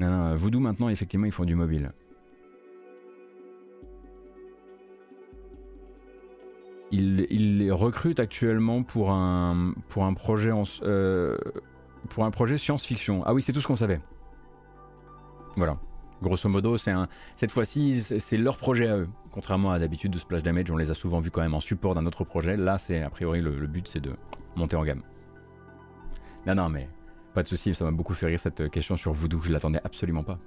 Non, Voodoo maintenant, effectivement, ils font du mobile. Ils, ils recrutent actuellement pour un, pour un projet euh, projet science-fiction. Ah oui, c'est tout ce qu'on savait. Voilà. Grosso modo, c'est cette fois-ci, c'est leur projet à eux. Contrairement à d'habitude de Splash Damage, on les a souvent vus quand même en support d'un autre projet. Là, c'est a priori le but, c'est de monter en gamme. Non, non, mais pas de souci, ça m'a beaucoup fait rire cette question sur Voodoo, je l'attendais absolument pas.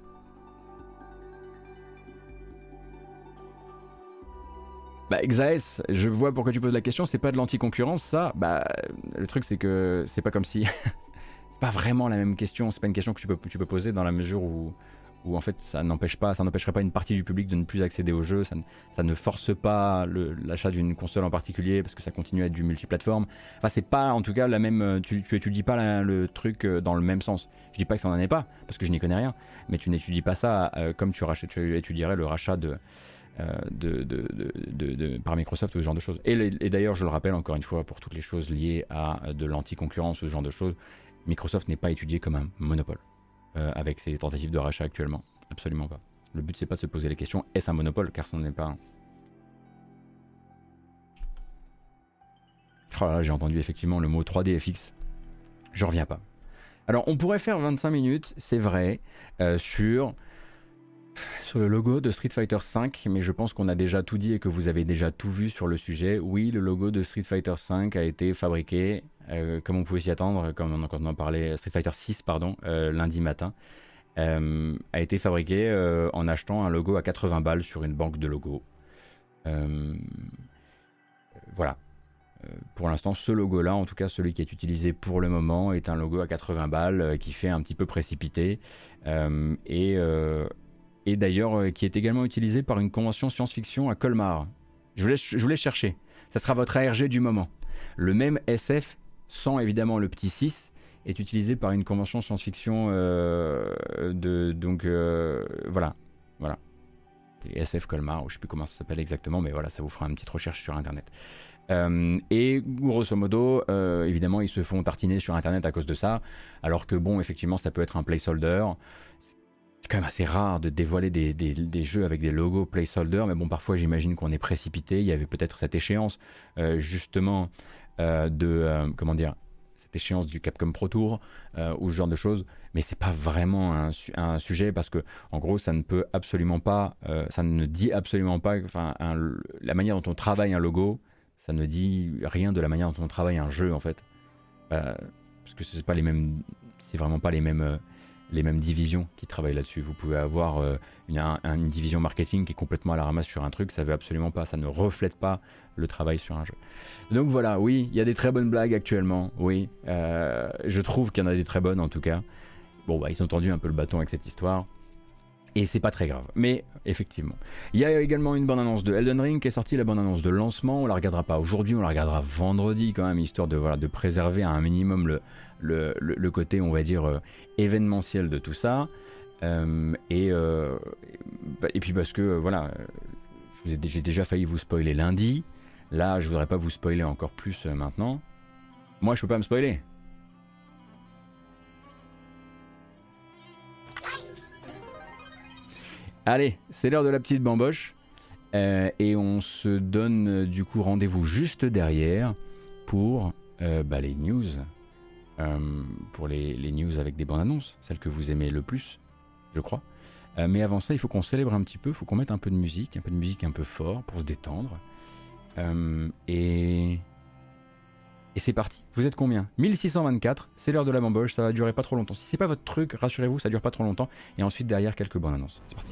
Bah Exaes, je vois pourquoi tu poses la question, c'est pas de l'anti-concurrence ça? Bah le truc c'est que c'est pas comme si... (laughs) c'est pas vraiment la même question, c'est pas une question que tu peux, tu peux poser dans la mesure où, où en fait ça n'empêcherait pas une partie du public de ne plus accéder au jeu, ça, ne force pas l'achat d'une console en particulier parce que ça continue à être du multiplateforme. Enfin c'est pas en tout cas la même, tu, tu étudies pas le truc euh, dans le même sens. Je dis pas que ça n'en est pas parce que je n'y connais rien, mais tu n'étudies pas ça euh, comme tu, étudierais le rachat euh, de, par Microsoft ou ce genre de choses. Et, et d'ailleurs je le rappelle encore une fois pour toutes les choses liées à de l'anti-concurrence ou ce genre de choses, Microsoft n'est pas étudié comme un monopole. Euh, avec ses tentatives de rachat actuellement. Absolument pas. Le but, c'est pas de se poser les questions est-ce un monopole? Car ce n'en est pas un. Oh j'ai entendu effectivement le mot 3DFX. Je reviens pas. Alors, on pourrait faire 25 minutes, c'est vrai, euh, sur, sur le logo de Street Fighter V, mais je pense qu'on a déjà tout dit et que vous avez déjà tout vu sur le sujet. Oui, le logo de Street Fighter V a été fabriqué euh, comme on pouvait s'y attendre, comme on, quand on en parlait, Street Fighter 6 pardon, euh, lundi matin, euh, a été fabriqué en achetant un logo à 80 balles sur une banque de logos. voilà. Pour l'instant, ce logo-là, en tout cas celui qui est utilisé pour le moment, est un logo à 80 balles qui fait un petit peu précipité et, et d'ailleurs qui est également utilisé par une convention science-fiction à Colmar. Je voulais, je voulais chercher. Ça sera votre ARG du moment. Le même SF sans évidemment le petit 6, est utilisé par une convention science-fiction euh, de donc euh, voilà voilà SF Colmar ou je sais plus comment ça s'appelle exactement mais voilà ça vous fera une petite recherche sur internet euh, et grosso modo évidemment ils se font tartiner sur internet à cause de ça alors que bon effectivement ça peut être un placeholder c'est quand même assez rare de dévoiler des, jeux avec des logos placeholder mais bon parfois j'imagine qu'on est précipité. Il y avait peut-être cette échéance justement euh, de euh, comment dire cette échéance du Capcom Pro Tour euh, ou ce genre de choses, mais c'est pas vraiment un, sujet parce que en gros ça ne peut absolument pas, ça ne dit absolument pas, enfin la manière dont on travaille un logo, ça ne dit rien de la manière dont on travaille un jeu en fait, parce que c'est pas les mêmes, c'est vraiment pas les mêmes les mêmes divisions qui travaillent là-dessus. Vous pouvez avoir une, une, division marketing qui est complètement à la ramasse sur un truc, ça veut absolument pas, ça ne reflète pas le travail sur un jeu. Donc voilà, oui, il y a des très bonnes blagues actuellement, oui. Euh, je trouve qu'il y en a des très bonnes en tout cas. Bon, bah, ils ont tendu un peu le bâton avec cette histoire. Et c'est pas très grave. Mais effectivement. Il y a également une bonne annonce de Elden Ring qui est sortie, la bonne annonce de lancement. On la regardera pas aujourd'hui, on la regardera vendredi quand même, histoire de, de préserver à un minimum le, le, côté, on va dire, euh, événementiel de tout ça. Euh, et, et puis parce que, voilà, j'ai déjà failli vous spoiler lundi. Là, je voudrais pas vous spoiler encore plus euh, maintenant. Moi, je peux pas me spoiler. Allez, c'est l'heure de la petite bamboche. Euh, et on se donne euh, du coup rendez-vous juste derrière pour bah, les news. Pour les, news avec des bandes annonces, celles que vous aimez le plus, je crois. mais avant ça, il faut qu'on célèbre un petit peu, il faut qu'on mette un peu de musique, un peu de musique un peu fort pour se détendre. Euh, et... C'est parti. Vous êtes combien? 1624, c'est l'heure de la bamboche, ça va durer pas trop longtemps. Si c'est pas votre truc, rassurez-vous, ça dure pas trop longtemps. Et ensuite derrière quelques bonnes annonces. C'est parti.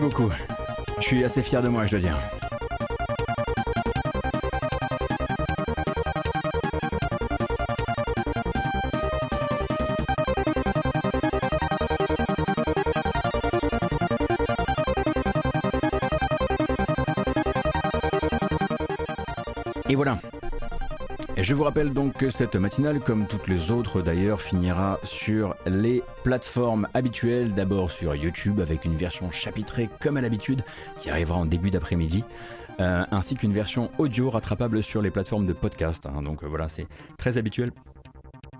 Beaucoup. Je suis assez fier de moi, je dois dire. Et voilà. Et je vous rappelle donc que cette matinale, comme toutes les autres d'ailleurs, finira sur les plateformes habituelles. D'abord sur YouTube avec une version chapitrée comme à l'habitude qui arrivera en début d'après-midi. Euh, ainsi qu'une version audio rattrapable sur les plateformes de podcast. Hein. donc euh, voilà, c'est très habituel.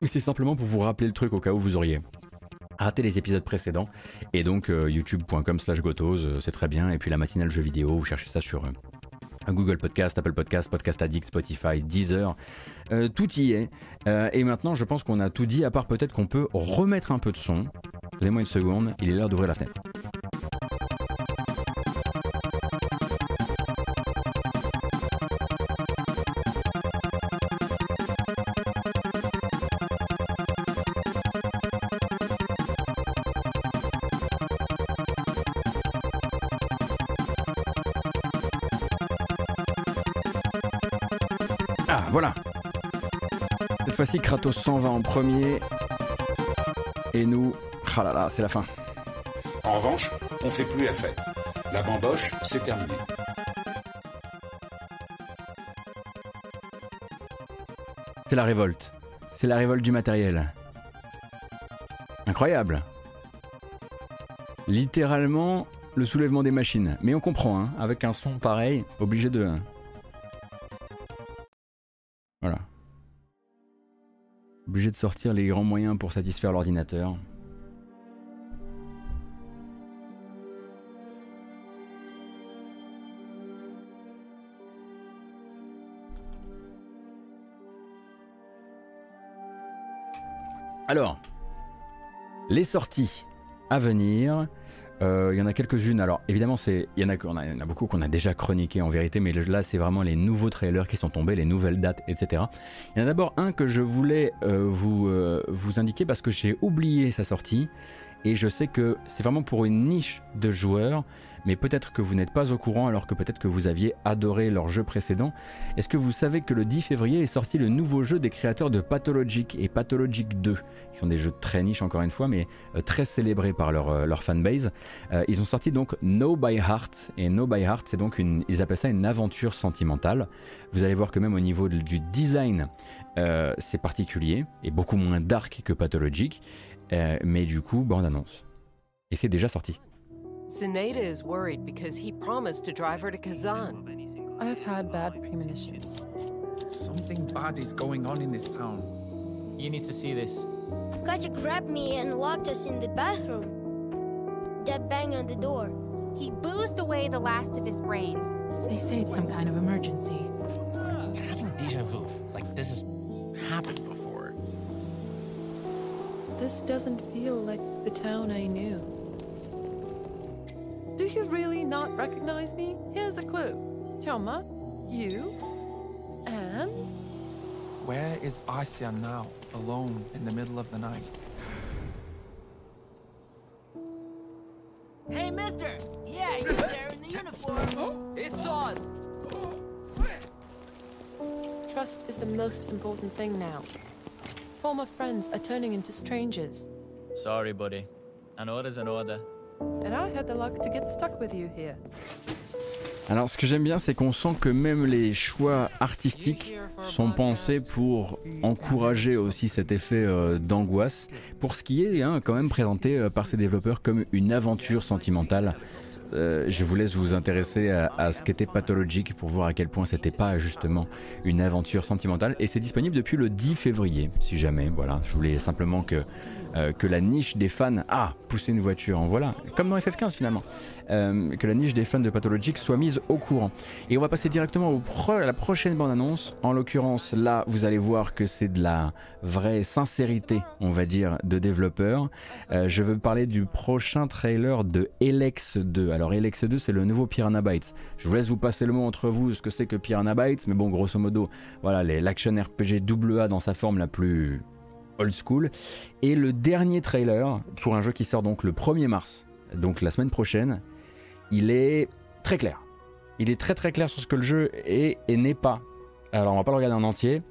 Mais c'est simplement pour vous rappeler le truc au cas où vous auriez raté les épisodes précédents. Et donc euh, youtube.com slash gotos, c'est très bien. Et puis la matinale jeu vidéo, vous cherchez ça sur Google Podcast, Apple Podcast, Podcast Addict, Spotify, Deezer. tout y est. et maintenant, je pense qu'on a tout dit, à part peut-être qu'on peut remettre un peu de son. Donnez-moi une seconde, il est l'heure d'ouvrir la fenêtre. Fois-ci, Kratos s'en va en premier. Et nous, ah là là, c'est la fin. En revanche, on fait plus la fête. La bamboche, c'est terminé. C'est la révolte. C'est la révolte du matériel. Incroyable. Littéralement, le soulèvement des machines. Mais on comprend, hein, avec un son pareil, obligé de, Obligé de sortir les grands moyens pour satisfaire l'ordinateur. Alors, les sorties à venir. Euh, il y en a quelques-unes. Alors évidemment, c'est il y en a, a, beaucoup qu'on a déjà chroniqué en vérité, mais là c'est vraiment les nouveaux trailers qui sont tombés, les nouvelles dates, etc. Il y en a d'abord un que je voulais euh, vous euh, vous indiquer parce que j'ai oublié sa sortie et je sais que c'est vraiment pour une niche de joueurs mais peut-être que vous n'êtes pas au courant alors que peut-être que vous aviez adoré leur jeu précédent. Est-ce que vous savez que le 10 février est sorti le nouveau jeu des créateurs de Pathologic et Pathologic 2, qui sont des jeux très niche encore une fois, mais euh, très célébrés par leur, euh, leur fanbase. Euh, ils ont sorti donc No by Heart, et No by Heart, c'est donc une, ils appellent ça une aventure sentimentale. Vous allez voir que même au niveau du design, c'est particulier et beaucoup moins dark que Pathologic, Euh, mais du coup, bande annonce. Et c'est déjà sorti. Zenaida is worried because he promised to drive her to Kazan. I've had bad premonitions. Something bad is going on in this town. You need to see this. Kasia grabbed me and locked us in the bathroom. Dad banged on the door. He boozed away the last of his brains. They say it's some kind of emergency. I'm having deja vu. Like this has happened before. This doesn't feel like the town I knew. Do you really not recognize me? Here's a clue. Thelma, you, and... Where is Asya now, alone in the middle of the night? Hey, mister! Yeah, you're there in the uniform! Oh, it's on! Trust is the most important thing now. Former friends are turning into strangers. Sorry, buddy. An order's an order. Alors ce que j'aime bien c'est qu'on sent que même les choix artistiques sont pensés pour encourager aussi cet effet euh, d'angoisse, pour ce qui est hein, quand même présenté euh, par ces développeurs comme une aventure sentimentale. Euh, je vous laisse vous intéresser à, à ce qu'était Pathologic pour voir à quel point c'était pas justement une aventure sentimentale. Et c'est disponible depuis le 10 février si jamais. Voilà je voulais simplement que euh, que la niche des fans, ah, pousser une voiture, en voilà, comme dans FF15 finalement, euh, que la niche des fans de Pathologic soit mise au courant. Et on va passer directement au à la prochaine bande-annonce. En l'occurrence, là, vous allez voir que c'est de la vraie sincérité, on va dire, de développeurs. Euh, je veux parler du prochain trailer de Elex 2. Alors, Elex 2, c'est le nouveau Piranha Bytes. Je vous laisse vous passer le mot entre vous, ce que c'est que Piranha Bytes, mais bon, grosso modo, voilà, l'action RPG AA dans sa forme la plus old school. Et le dernier trailer pour un jeu qui sort donc le 1er mars, donc la semaine prochaine, il est très clair. Il est très très clair sur ce que le jeu est et n'est pas. Alors on va pas le regarder en entier,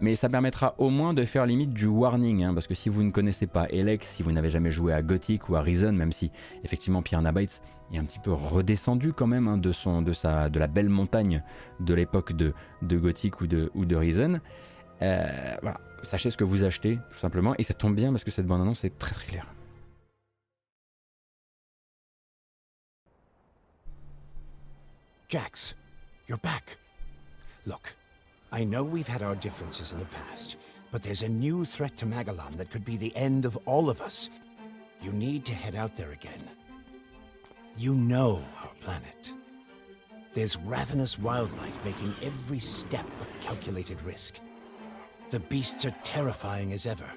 mais ça permettra au moins de faire limite du warning, hein, parce que si vous ne connaissez pas Elex, si vous n'avez jamais joué à Gothic ou à Reason, même si effectivement Piranha Bytes est un petit peu redescendu quand même hein, de, son, de, sa, de la belle montagne de l'époque de, de Gothic ou de, ou de Reason, Euh, voilà, sachez ce que vous achetez, tout simplement. Et ça tombe bien parce que cette bande-annonce est très très claire. Jax, you're back. Look, I know we've had our differences in the past, but there's a new threat to Magellan that could be the end of all of us. You need to head out there again. You know our planet. There's ravenous wildlife making every step a calculated risk. The beasts are terrifying as ever,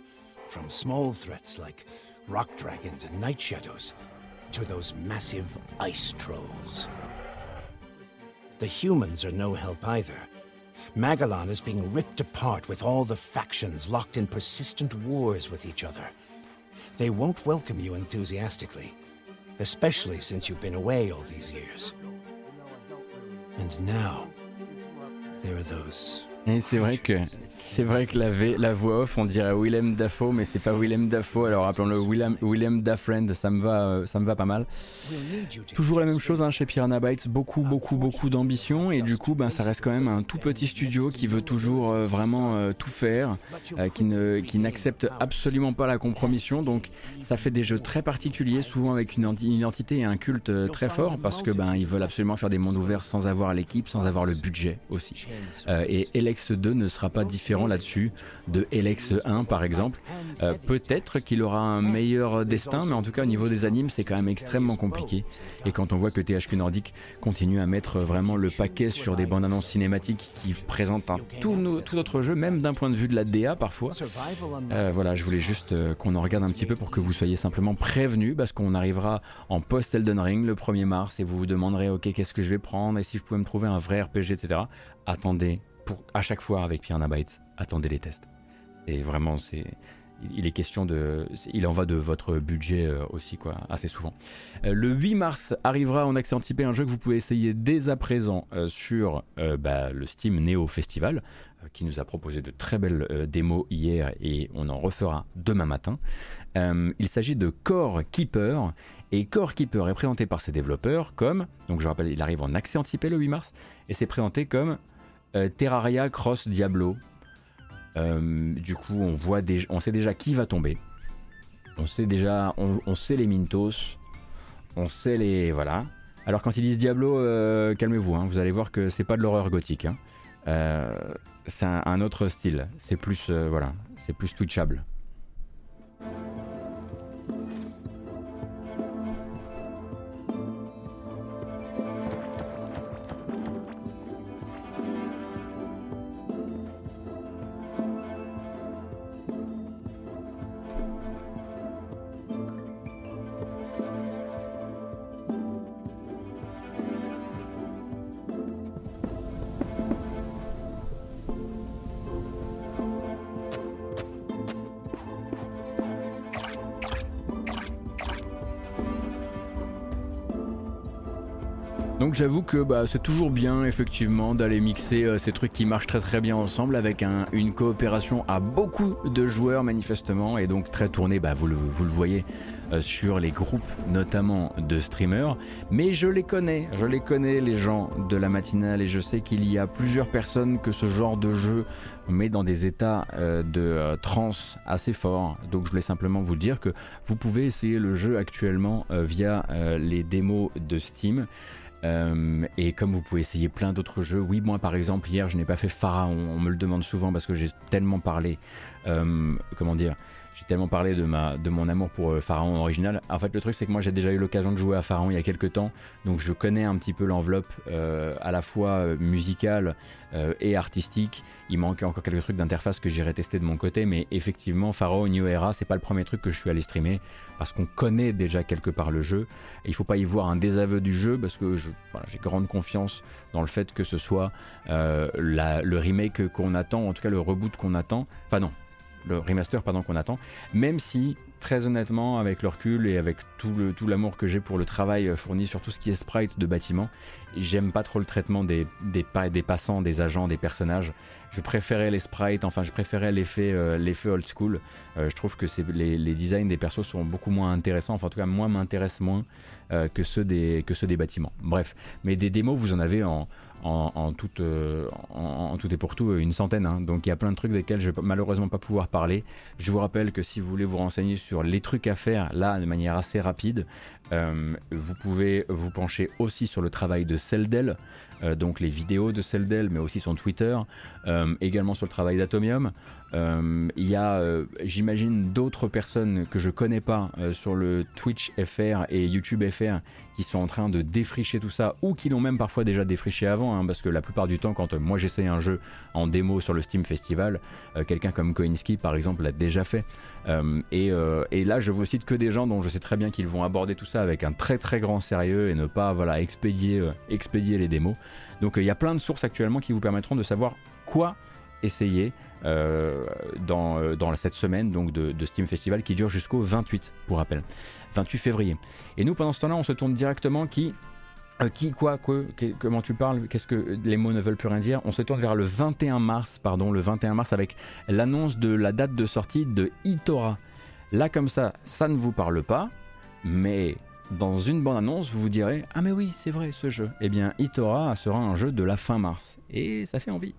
from small threats like rock dragons and night shadows to those massive ice trolls. The humans are no help either. Magellan is being ripped apart with all the factions locked in persistent wars with each other. They won't welcome you enthusiastically, especially since you've been away all these years. And now, there are those Et c'est vrai que c'est vrai que la, voix off, on dirait Willem Dafoe, mais c'est pas Willem Dafoe. Alors appelons-le Willem, Willem ça me va, euh, ça me va pas mal. Toujours la même chose hein, chez Piranha Bytes, beaucoup, beaucoup, beaucoup d'ambition et du coup, ben ça reste quand même un tout petit studio qui veut toujours euh, vraiment euh, tout faire, qui ne, qui n'accepte absolument pas la compromission. Donc ça fait des jeux très particuliers, souvent avec une identité et un culte très fort, parce que ben ils veulent absolument faire des mondes ouverts sans avoir l'équipe, sans avoir le budget aussi. et Elex 2 ne sera pas différent là-dessus de Elex 1 par exemple. Euh, peut-être qu'il aura un meilleur destin, mais en tout cas au niveau des animes c'est quand même extrêmement compliqué. Et quand on voit que THQ Nordic continue à mettre vraiment le paquet sur des bandes annonces cinématiques qui présentent un tout, tout autre jeu, même d'un point de vue de la DA parfois. Euh, voilà, je voulais juste euh, qu'on en regarde un petit peu pour que vous soyez simplement prévenus parce qu'on arrivera en post Elden Ring le 1er mars et vous vous demanderez ok qu'est-ce que je vais prendre et si je pouvais me trouver un vrai RPG etc. Attendez à chaque fois avec Piranha Bytes, attendez les tests. C'est vraiment, c'est, il est question de, il en va de votre budget euh, aussi quoi, assez souvent. Euh, le 8 mars arrivera en accès anticipé un jeu que vous pouvez essayer dès à présent euh, sur bah, le Steam Neo Festival, qui nous a proposé de très belles démos hier et on en refera demain matin. il s'agit de Core Keeper et Core Keeper est présenté par ses développeurs comme, donc je rappelle, il arrive en accès anticipé le 8 mars et c'est présenté comme Terraria Cross Diablo. Euh, du coup, on voit déjà, on sait déjà qui va tomber. On sait déjà, on, sait les Mintos, on sait les voilà. Alors quand ils disent Diablo, euh, calmez-vous, hein. vous allez voir que c'est pas de l'horreur gothique. Hein. c'est un, autre style. C'est plus voilà, c'est plus twitchable. J'avoue que bah, c'est toujours bien effectivement d'aller mixer euh, ces trucs qui marchent très très bien ensemble avec une coopération à beaucoup de joueurs manifestement et donc très tournée, bah, vous, le, voyez, euh, sur les groupes notamment de streamers. Mais je les connais, je les connais les gens de la matinale et je sais qu'il y a plusieurs personnes que ce genre de jeu met dans des états euh, de trance assez forts. Donc je voulais simplement vous dire que vous pouvez essayer le jeu actuellement via les démos de Steam. Euh, et comme vous pouvez essayer plein d'autres jeux, oui, moi par exemple, hier je n'ai pas fait Pharaon, on me le demande souvent parce que j'ai tellement parlé, euh, comment dire, j'ai tellement parlé de, ma, de mon amour pour euh, Pharaon original. En fait, le truc, c'est que moi, j'ai déjà eu l'occasion de jouer à Pharaon il y a quelques temps, donc je connais un petit peu l'enveloppe euh, à la fois euh, musicale et artistique. Il manquait encore quelques trucs d'interface que j'irai tester de mon côté, mais effectivement, Pharaon New Era, c'est pas le premier truc que je suis allé streamer parce qu'on connaît déjà quelque part le jeu. Et il faut pas y voir un désaveu du jeu parce que j'ai grande confiance dans le fait que ce soit le remake qu'on attend, en tout cas le reboot qu'on attend. Enfin, non, le remaster pardon qu'on attend, même si très honnêtement avec le recul et avec tout le tout l'amour que j'ai pour le travail euh, fourni sur tout ce qui est sprite de bâtiment, j'aime pas trop le traitement des, des, passants, des agents, des personnages. Je préférais les sprites, enfin je préférais l'effet euh, l'effet old school. Euh, je trouve que les, les, designs des persos sont beaucoup moins intéressants, enfin en tout cas moi m'intéresse moins que ceux des que ceux des bâtiments. Bref, mais des démos vous en avez en en, tout, en, tout et pour tout une centaine. Hein. Donc il y a plein de trucs desquels je vais malheureusement pas pouvoir parler. Je vous rappelle que si vous voulez vous renseigner sur les trucs à faire là de manière assez rapide, vous pouvez vous pencher aussi sur le travail de Celdel. Euh, donc les vidéos de Celdel, mais aussi son Twitter, euh, également sur le travail d'Atomium. Euh, il y a, j'imagine, d'autres personnes que je connais pas sur le Twitch FR et YouTube FR qui sont en train de défricher tout ça ou qui l'ont même parfois déjà défriché avant, hein, parce que la plupart du temps, quand moi j'essaye un jeu en démo sur le Steam Festival, quelqu'un comme Koinski par exemple l'a déjà fait. Et, là, je vous cite que des gens dont je sais très bien qu'ils vont aborder tout ça avec un très très grand sérieux et ne pas voilà expédier les démos. Donc il y a plein de sources actuellement qui vous permettront de savoir quoi essayer euh, dans, dans, cette semaine donc de, Steam Festival qui dure jusqu'au 28 pour rappel 28 février et nous pendant ce temps-là on se tourne directement qui euh, qui quoi quoi comment tu parles qu'est-ce que les mots ne veulent plus rien dire on se tourne vers le 21 mars pardon le 21 mars avec l'annonce de la date de sortie de Itora là comme ça ça ne vous parle pas mais dans une bande-annonce, vous vous direz Ah, mais oui, c'est vrai ce jeu. Eh bien, Itora sera un jeu de la fin mars. Et ça fait envie.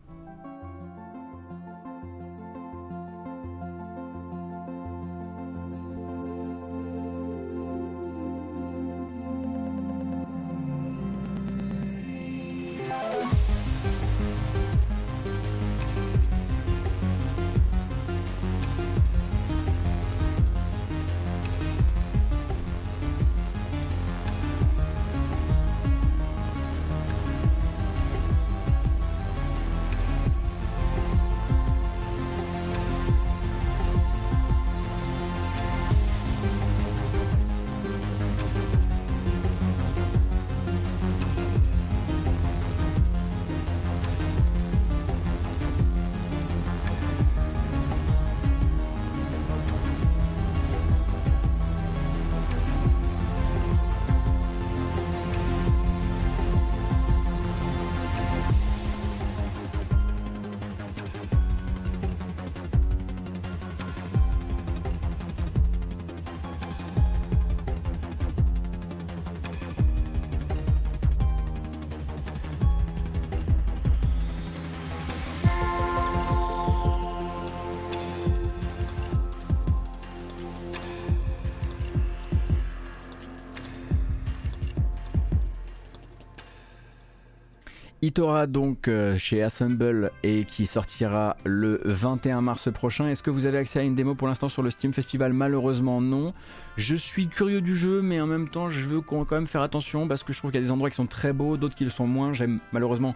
Itora donc euh, chez Assemble et qui sortira le 21 mars prochain. Est-ce que vous avez accès à une démo pour l'instant sur le Steam Festival? Malheureusement non. Je suis curieux du jeu mais en même temps je veux quand même faire attention parce que je trouve qu'il y a des endroits qui sont très beaux, d'autres qui le sont moins. J'aime malheureusement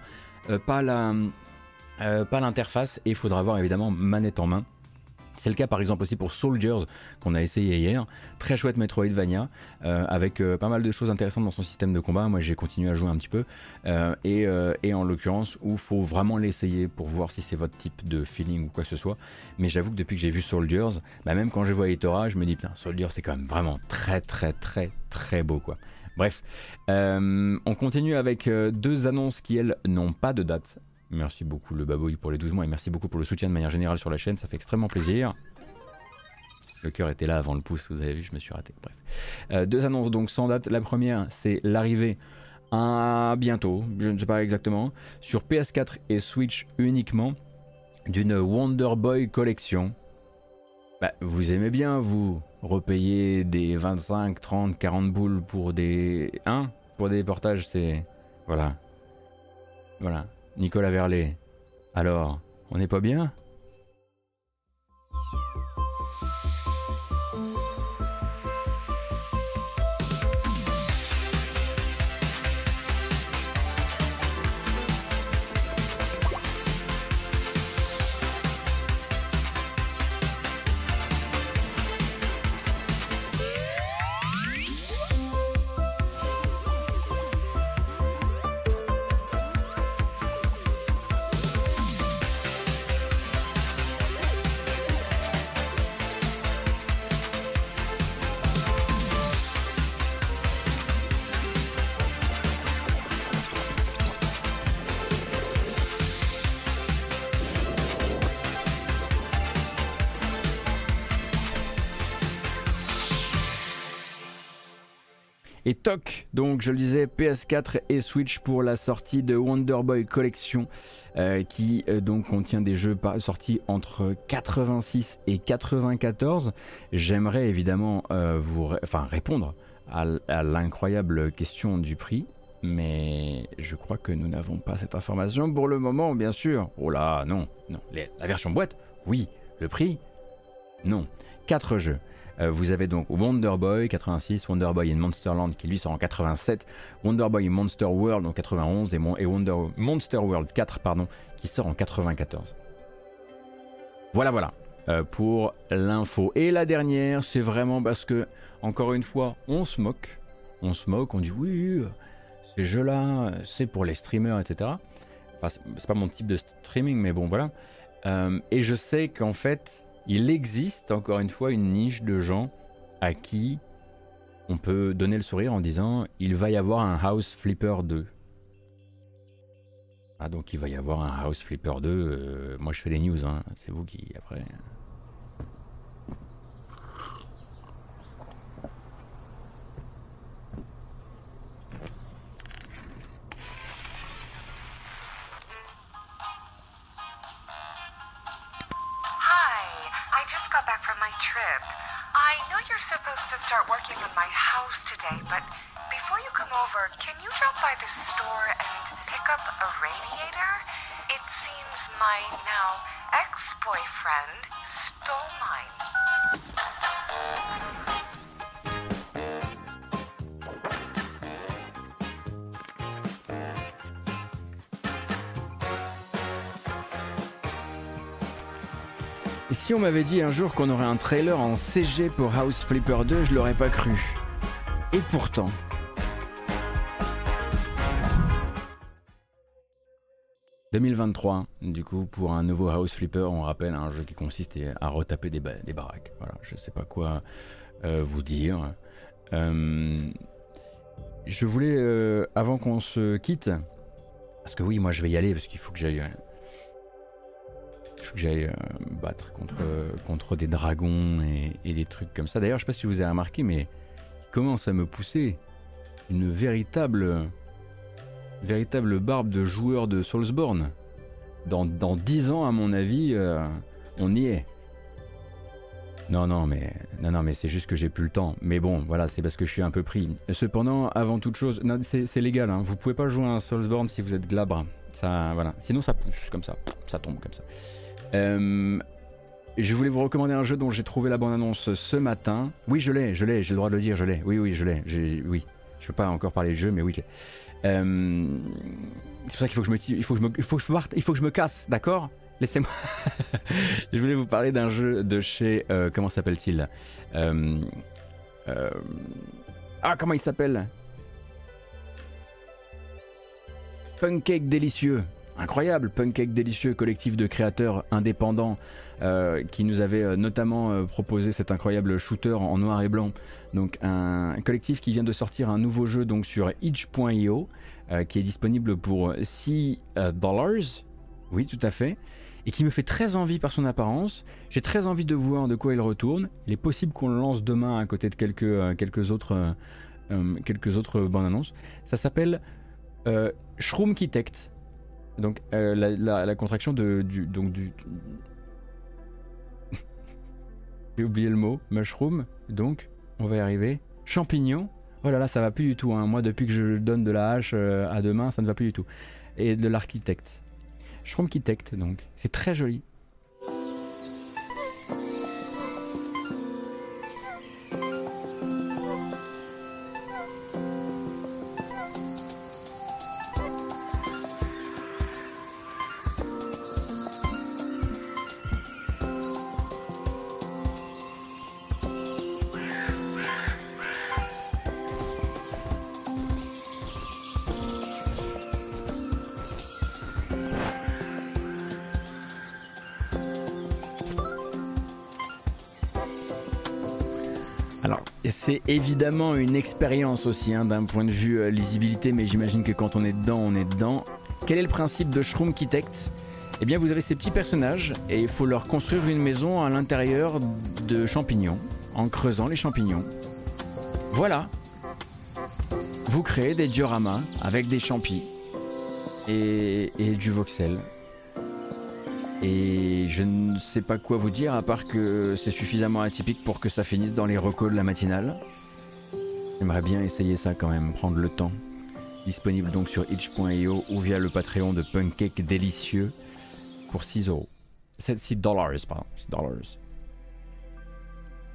euh, pas euh, pas l'interface et il faudra avoir évidemment manette en main. C'est le cas par exemple aussi pour Soldiers qu'on a essayé hier. Très chouette Metroidvania euh, avec euh, pas mal de choses intéressantes dans son système de combat. Moi j'ai continué à jouer un petit peu euh, et, en l'occurrence où faut vraiment l'essayer pour voir si c'est votre type de feeling ou quoi que ce soit. Mais j'avoue que depuis que j'ai vu Soldiers, bah, même quand je vois Itora, je me dis putain Soldiers c'est quand même vraiment très très très très beau quoi. Bref, on continue avec deux annonces qui elles n'ont pas de date. Merci beaucoup le Baboui pour les 12 mois et merci beaucoup pour le soutien de manière générale sur la chaîne, ça fait extrêmement plaisir. Le cœur était là avant le pouce, vous avez vu, je me suis raté. Bref. Euh, deux annonces donc sans date. La première, c'est l'arrivée à bientôt, je ne sais pas exactement, sur PS4 et Switch uniquement, d'une Wonder Boy collection. Bah, vous aimez bien, vous, repayer des 25, 30, 40 boules pour des. Hein Pour des portages, c'est. Voilà. Voilà. Nicolas Verlet. Alors, on n'est pas bien? Je le disais, PS4 et Switch pour la sortie de Wonder Boy Collection, euh, qui euh, donc contient des jeux sortis entre 86 et 94. J'aimerais évidemment euh, vous répondre à, l'incroyable question du prix, mais je crois que nous n'avons pas cette information pour le moment, bien sûr. Oh là, non, non. la version boîte, oui. Le prix, non. 4 jeux. Euh, vous avez donc Wonder Boy 86, Wonder Boy in Monsterland qui lui sort en 87, Wonder Boy in Monster World en 91 et, Wonder Monster World 4 pardon qui sort en 94. Voilà voilà euh, pour l'info. Et la dernière, c'est vraiment parce que encore une fois, on se moque, on se moque, on dit oui, ces jeux-là, c'est pour les streamers, etc. Enfin, c'est pas mon type de streaming, mais bon voilà. Euh, et je sais qu'en fait, il existe encore une fois une niche de gens à qui on peut donner le sourire en disant il va y avoir un House Flipper 2. Ah donc il va y avoir un House Flipper 2. Euh, moi je fais les news, hein. c'est vous qui après. You're supposed to start working on my house today, but before you come over, can you drop by the store and pick up a radiator? It seems my now ex-boyfriend stole mine. Si on m'avait dit un jour qu'on aurait un trailer en CG pour House Flipper 2, je l'aurais pas cru. Et pourtant. « 2023, du coup, pour un nouveau House Flipper, on rappelle un jeu qui consiste à retaper des, des baraques. Voilà, je sais pas quoi euh, vous dire. Euh, je voulais, euh, avant qu'on se quitte, parce que oui, moi je vais y aller, parce qu'il faut que j'aille faut que j'aille euh, battre contre, contre des dragons et, des trucs comme ça. D'ailleurs, je sais pas si vous avez remarqué, mais il commence à me pousser une véritable, véritable barbe de joueur de Soulsborne. Dans, dans 10 ans, à mon avis, euh, on y est. Non, non, mais non, non, mais c'est juste que j'ai plus le temps. Mais bon, voilà, c'est parce que je suis un peu pris. Cependant, avant toute chose, c'est légal. Hein. Vous pouvez pas jouer à un Soulsborne si vous êtes glabre. Ça, voilà. Sinon, ça pousse comme ça, ça tombe comme ça. Euh, je voulais vous recommander un jeu dont j'ai trouvé la bande-annonce ce matin. Oui, je l'ai, je l'ai, j'ai le droit de le dire, je l'ai. Oui, oui, je l'ai. Oui, je peux pas encore parler du jeu, mais oui. Euh, c'est pour ça qu'il faut que je me, il faut que je il faut que je parte, il faut que je me casse, d'accord? Laissez-moi. (laughs) je voulais vous parler d'un jeu de chez, euh, comment s'appelle-t-il? Ah, comment il s'appelle? Pancake délicieux incroyable, Punkcake délicieux, collectif de créateurs indépendants euh, qui nous avait euh, notamment euh, proposé cet incroyable shooter en noir et blanc. Donc un, collectif qui vient de sortir un nouveau jeu donc sur itch.io qui est disponible pour 6 dollars. Oui, tout à fait. Et qui me fait très envie par son apparence. J'ai très envie de voir de quoi il retourne. Il est possible qu'on le lance demain à côté de quelques, quelques autres, quelques autres bandes annonces. Ça s'appelle Shroom Kitect. Donc euh, la, contraction de du donc du (laughs) j'ai oublié le mot mushroom. Donc on va y arriver. Champignon. Oh là là ça va plus du tout hein. moi depuis que je donne de la hache euh, à deux mains ça ne va plus du tout. Et de l'architecte. Shroom architecte donc. C'est très joli c'est évidemment une expérience aussi hein, d'un point de vue euh, lisibilité, mais j'imagine que quand on est dedans, on est dedans. Quel est le principe de Shroom Architect Eh bien, vous avez ces petits personnages et il faut leur construire une maison à l'intérieur de champignons, en creusant les champignons. Voilà. créer des dioramas avec des champis et du voxel. Et je ne sais pas quoi vous dire à part que c'est suffisamment atypique pour que ça finisse dans les recos de la matinale. J'aimerais bien essayer ça quand même, prendre le temps. Disponible donc sur itch.io ou via le Patreon de Punkcake Délicieux pour 6 euros. 6 dollars, pardon. 6 dollars.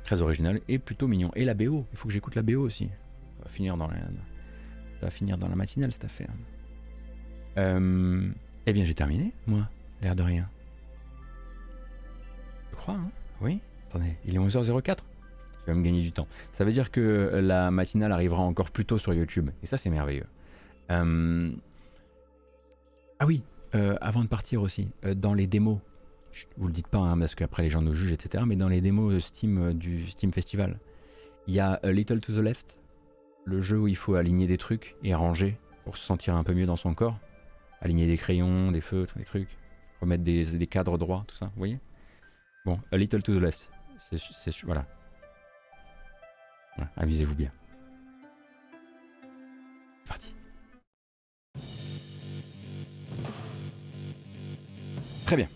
Très original et plutôt mignon. Et la BO, il faut que j'écoute la BO aussi. Ça va finir dans la, va finir dans la matinale cette affaire. Euh, eh bien j'ai terminé, moi, l'air de rien. Hein Oui Attendez, il est 11h04 je vais me gagner du temps. Ça veut dire que la matinale arrivera encore plus tôt sur YouTube. Et ça, c'est merveilleux. Euh, ah oui, euh, avant de partir aussi, euh, dans les démos, vous le dites pas hein, parce qu'après les gens nous jugent, etc. Mais dans les démos Steam du Steam Festival, il y a Little to the Left, le jeu où il faut aligner des trucs et ranger pour se sentir un peu mieux dans son corps. Aligner des crayons, des feutres, des trucs, remettre des cadres droits, tout ça, vous voyez? Bon, A Little to the Left, c'est voilà, avisez-vous bien. Parti. Très bien.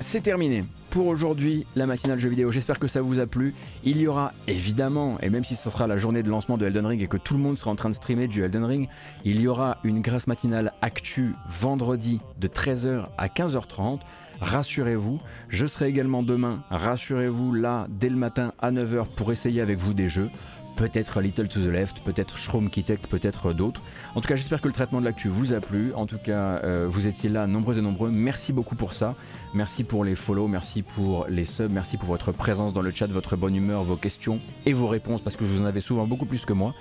C'est terminé pour aujourd'hui la matinale jeu vidéo. J'espère que ça vous a plu. Il y aura évidemment, et même si ce sera la journée de lancement de Elden Ring et que tout le monde sera en train de streamer du Elden Ring, il y aura une grâce matinale actu vendredi de 13h à 15h30 rassurez-vous. Je serai également demain, rassurez-vous, là, dès le matin à 9h pour essayer avec vous des jeux. Peut-être Little to the Left, peut-être Shroom Kitek, peut-être d'autres. En tout cas, j'espère que le traitement de l'actu vous a plu. En tout cas, euh, vous étiez là nombreux et nombreux. Merci beaucoup pour ça. Merci pour les follow, merci pour les subs, merci pour votre présence dans le chat, votre bonne humeur, vos questions et vos réponses parce que vous en avez souvent beaucoup plus que moi.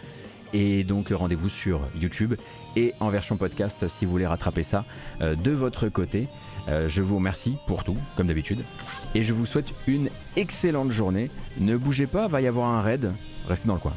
Et donc rendez-vous sur YouTube et en version podcast si vous voulez rattraper ça euh, de votre côté. Euh, je vous remercie pour tout, comme d'habitude. Et je vous souhaite une excellente journée. Ne bougez pas, va y avoir un raid. Restez dans le coin.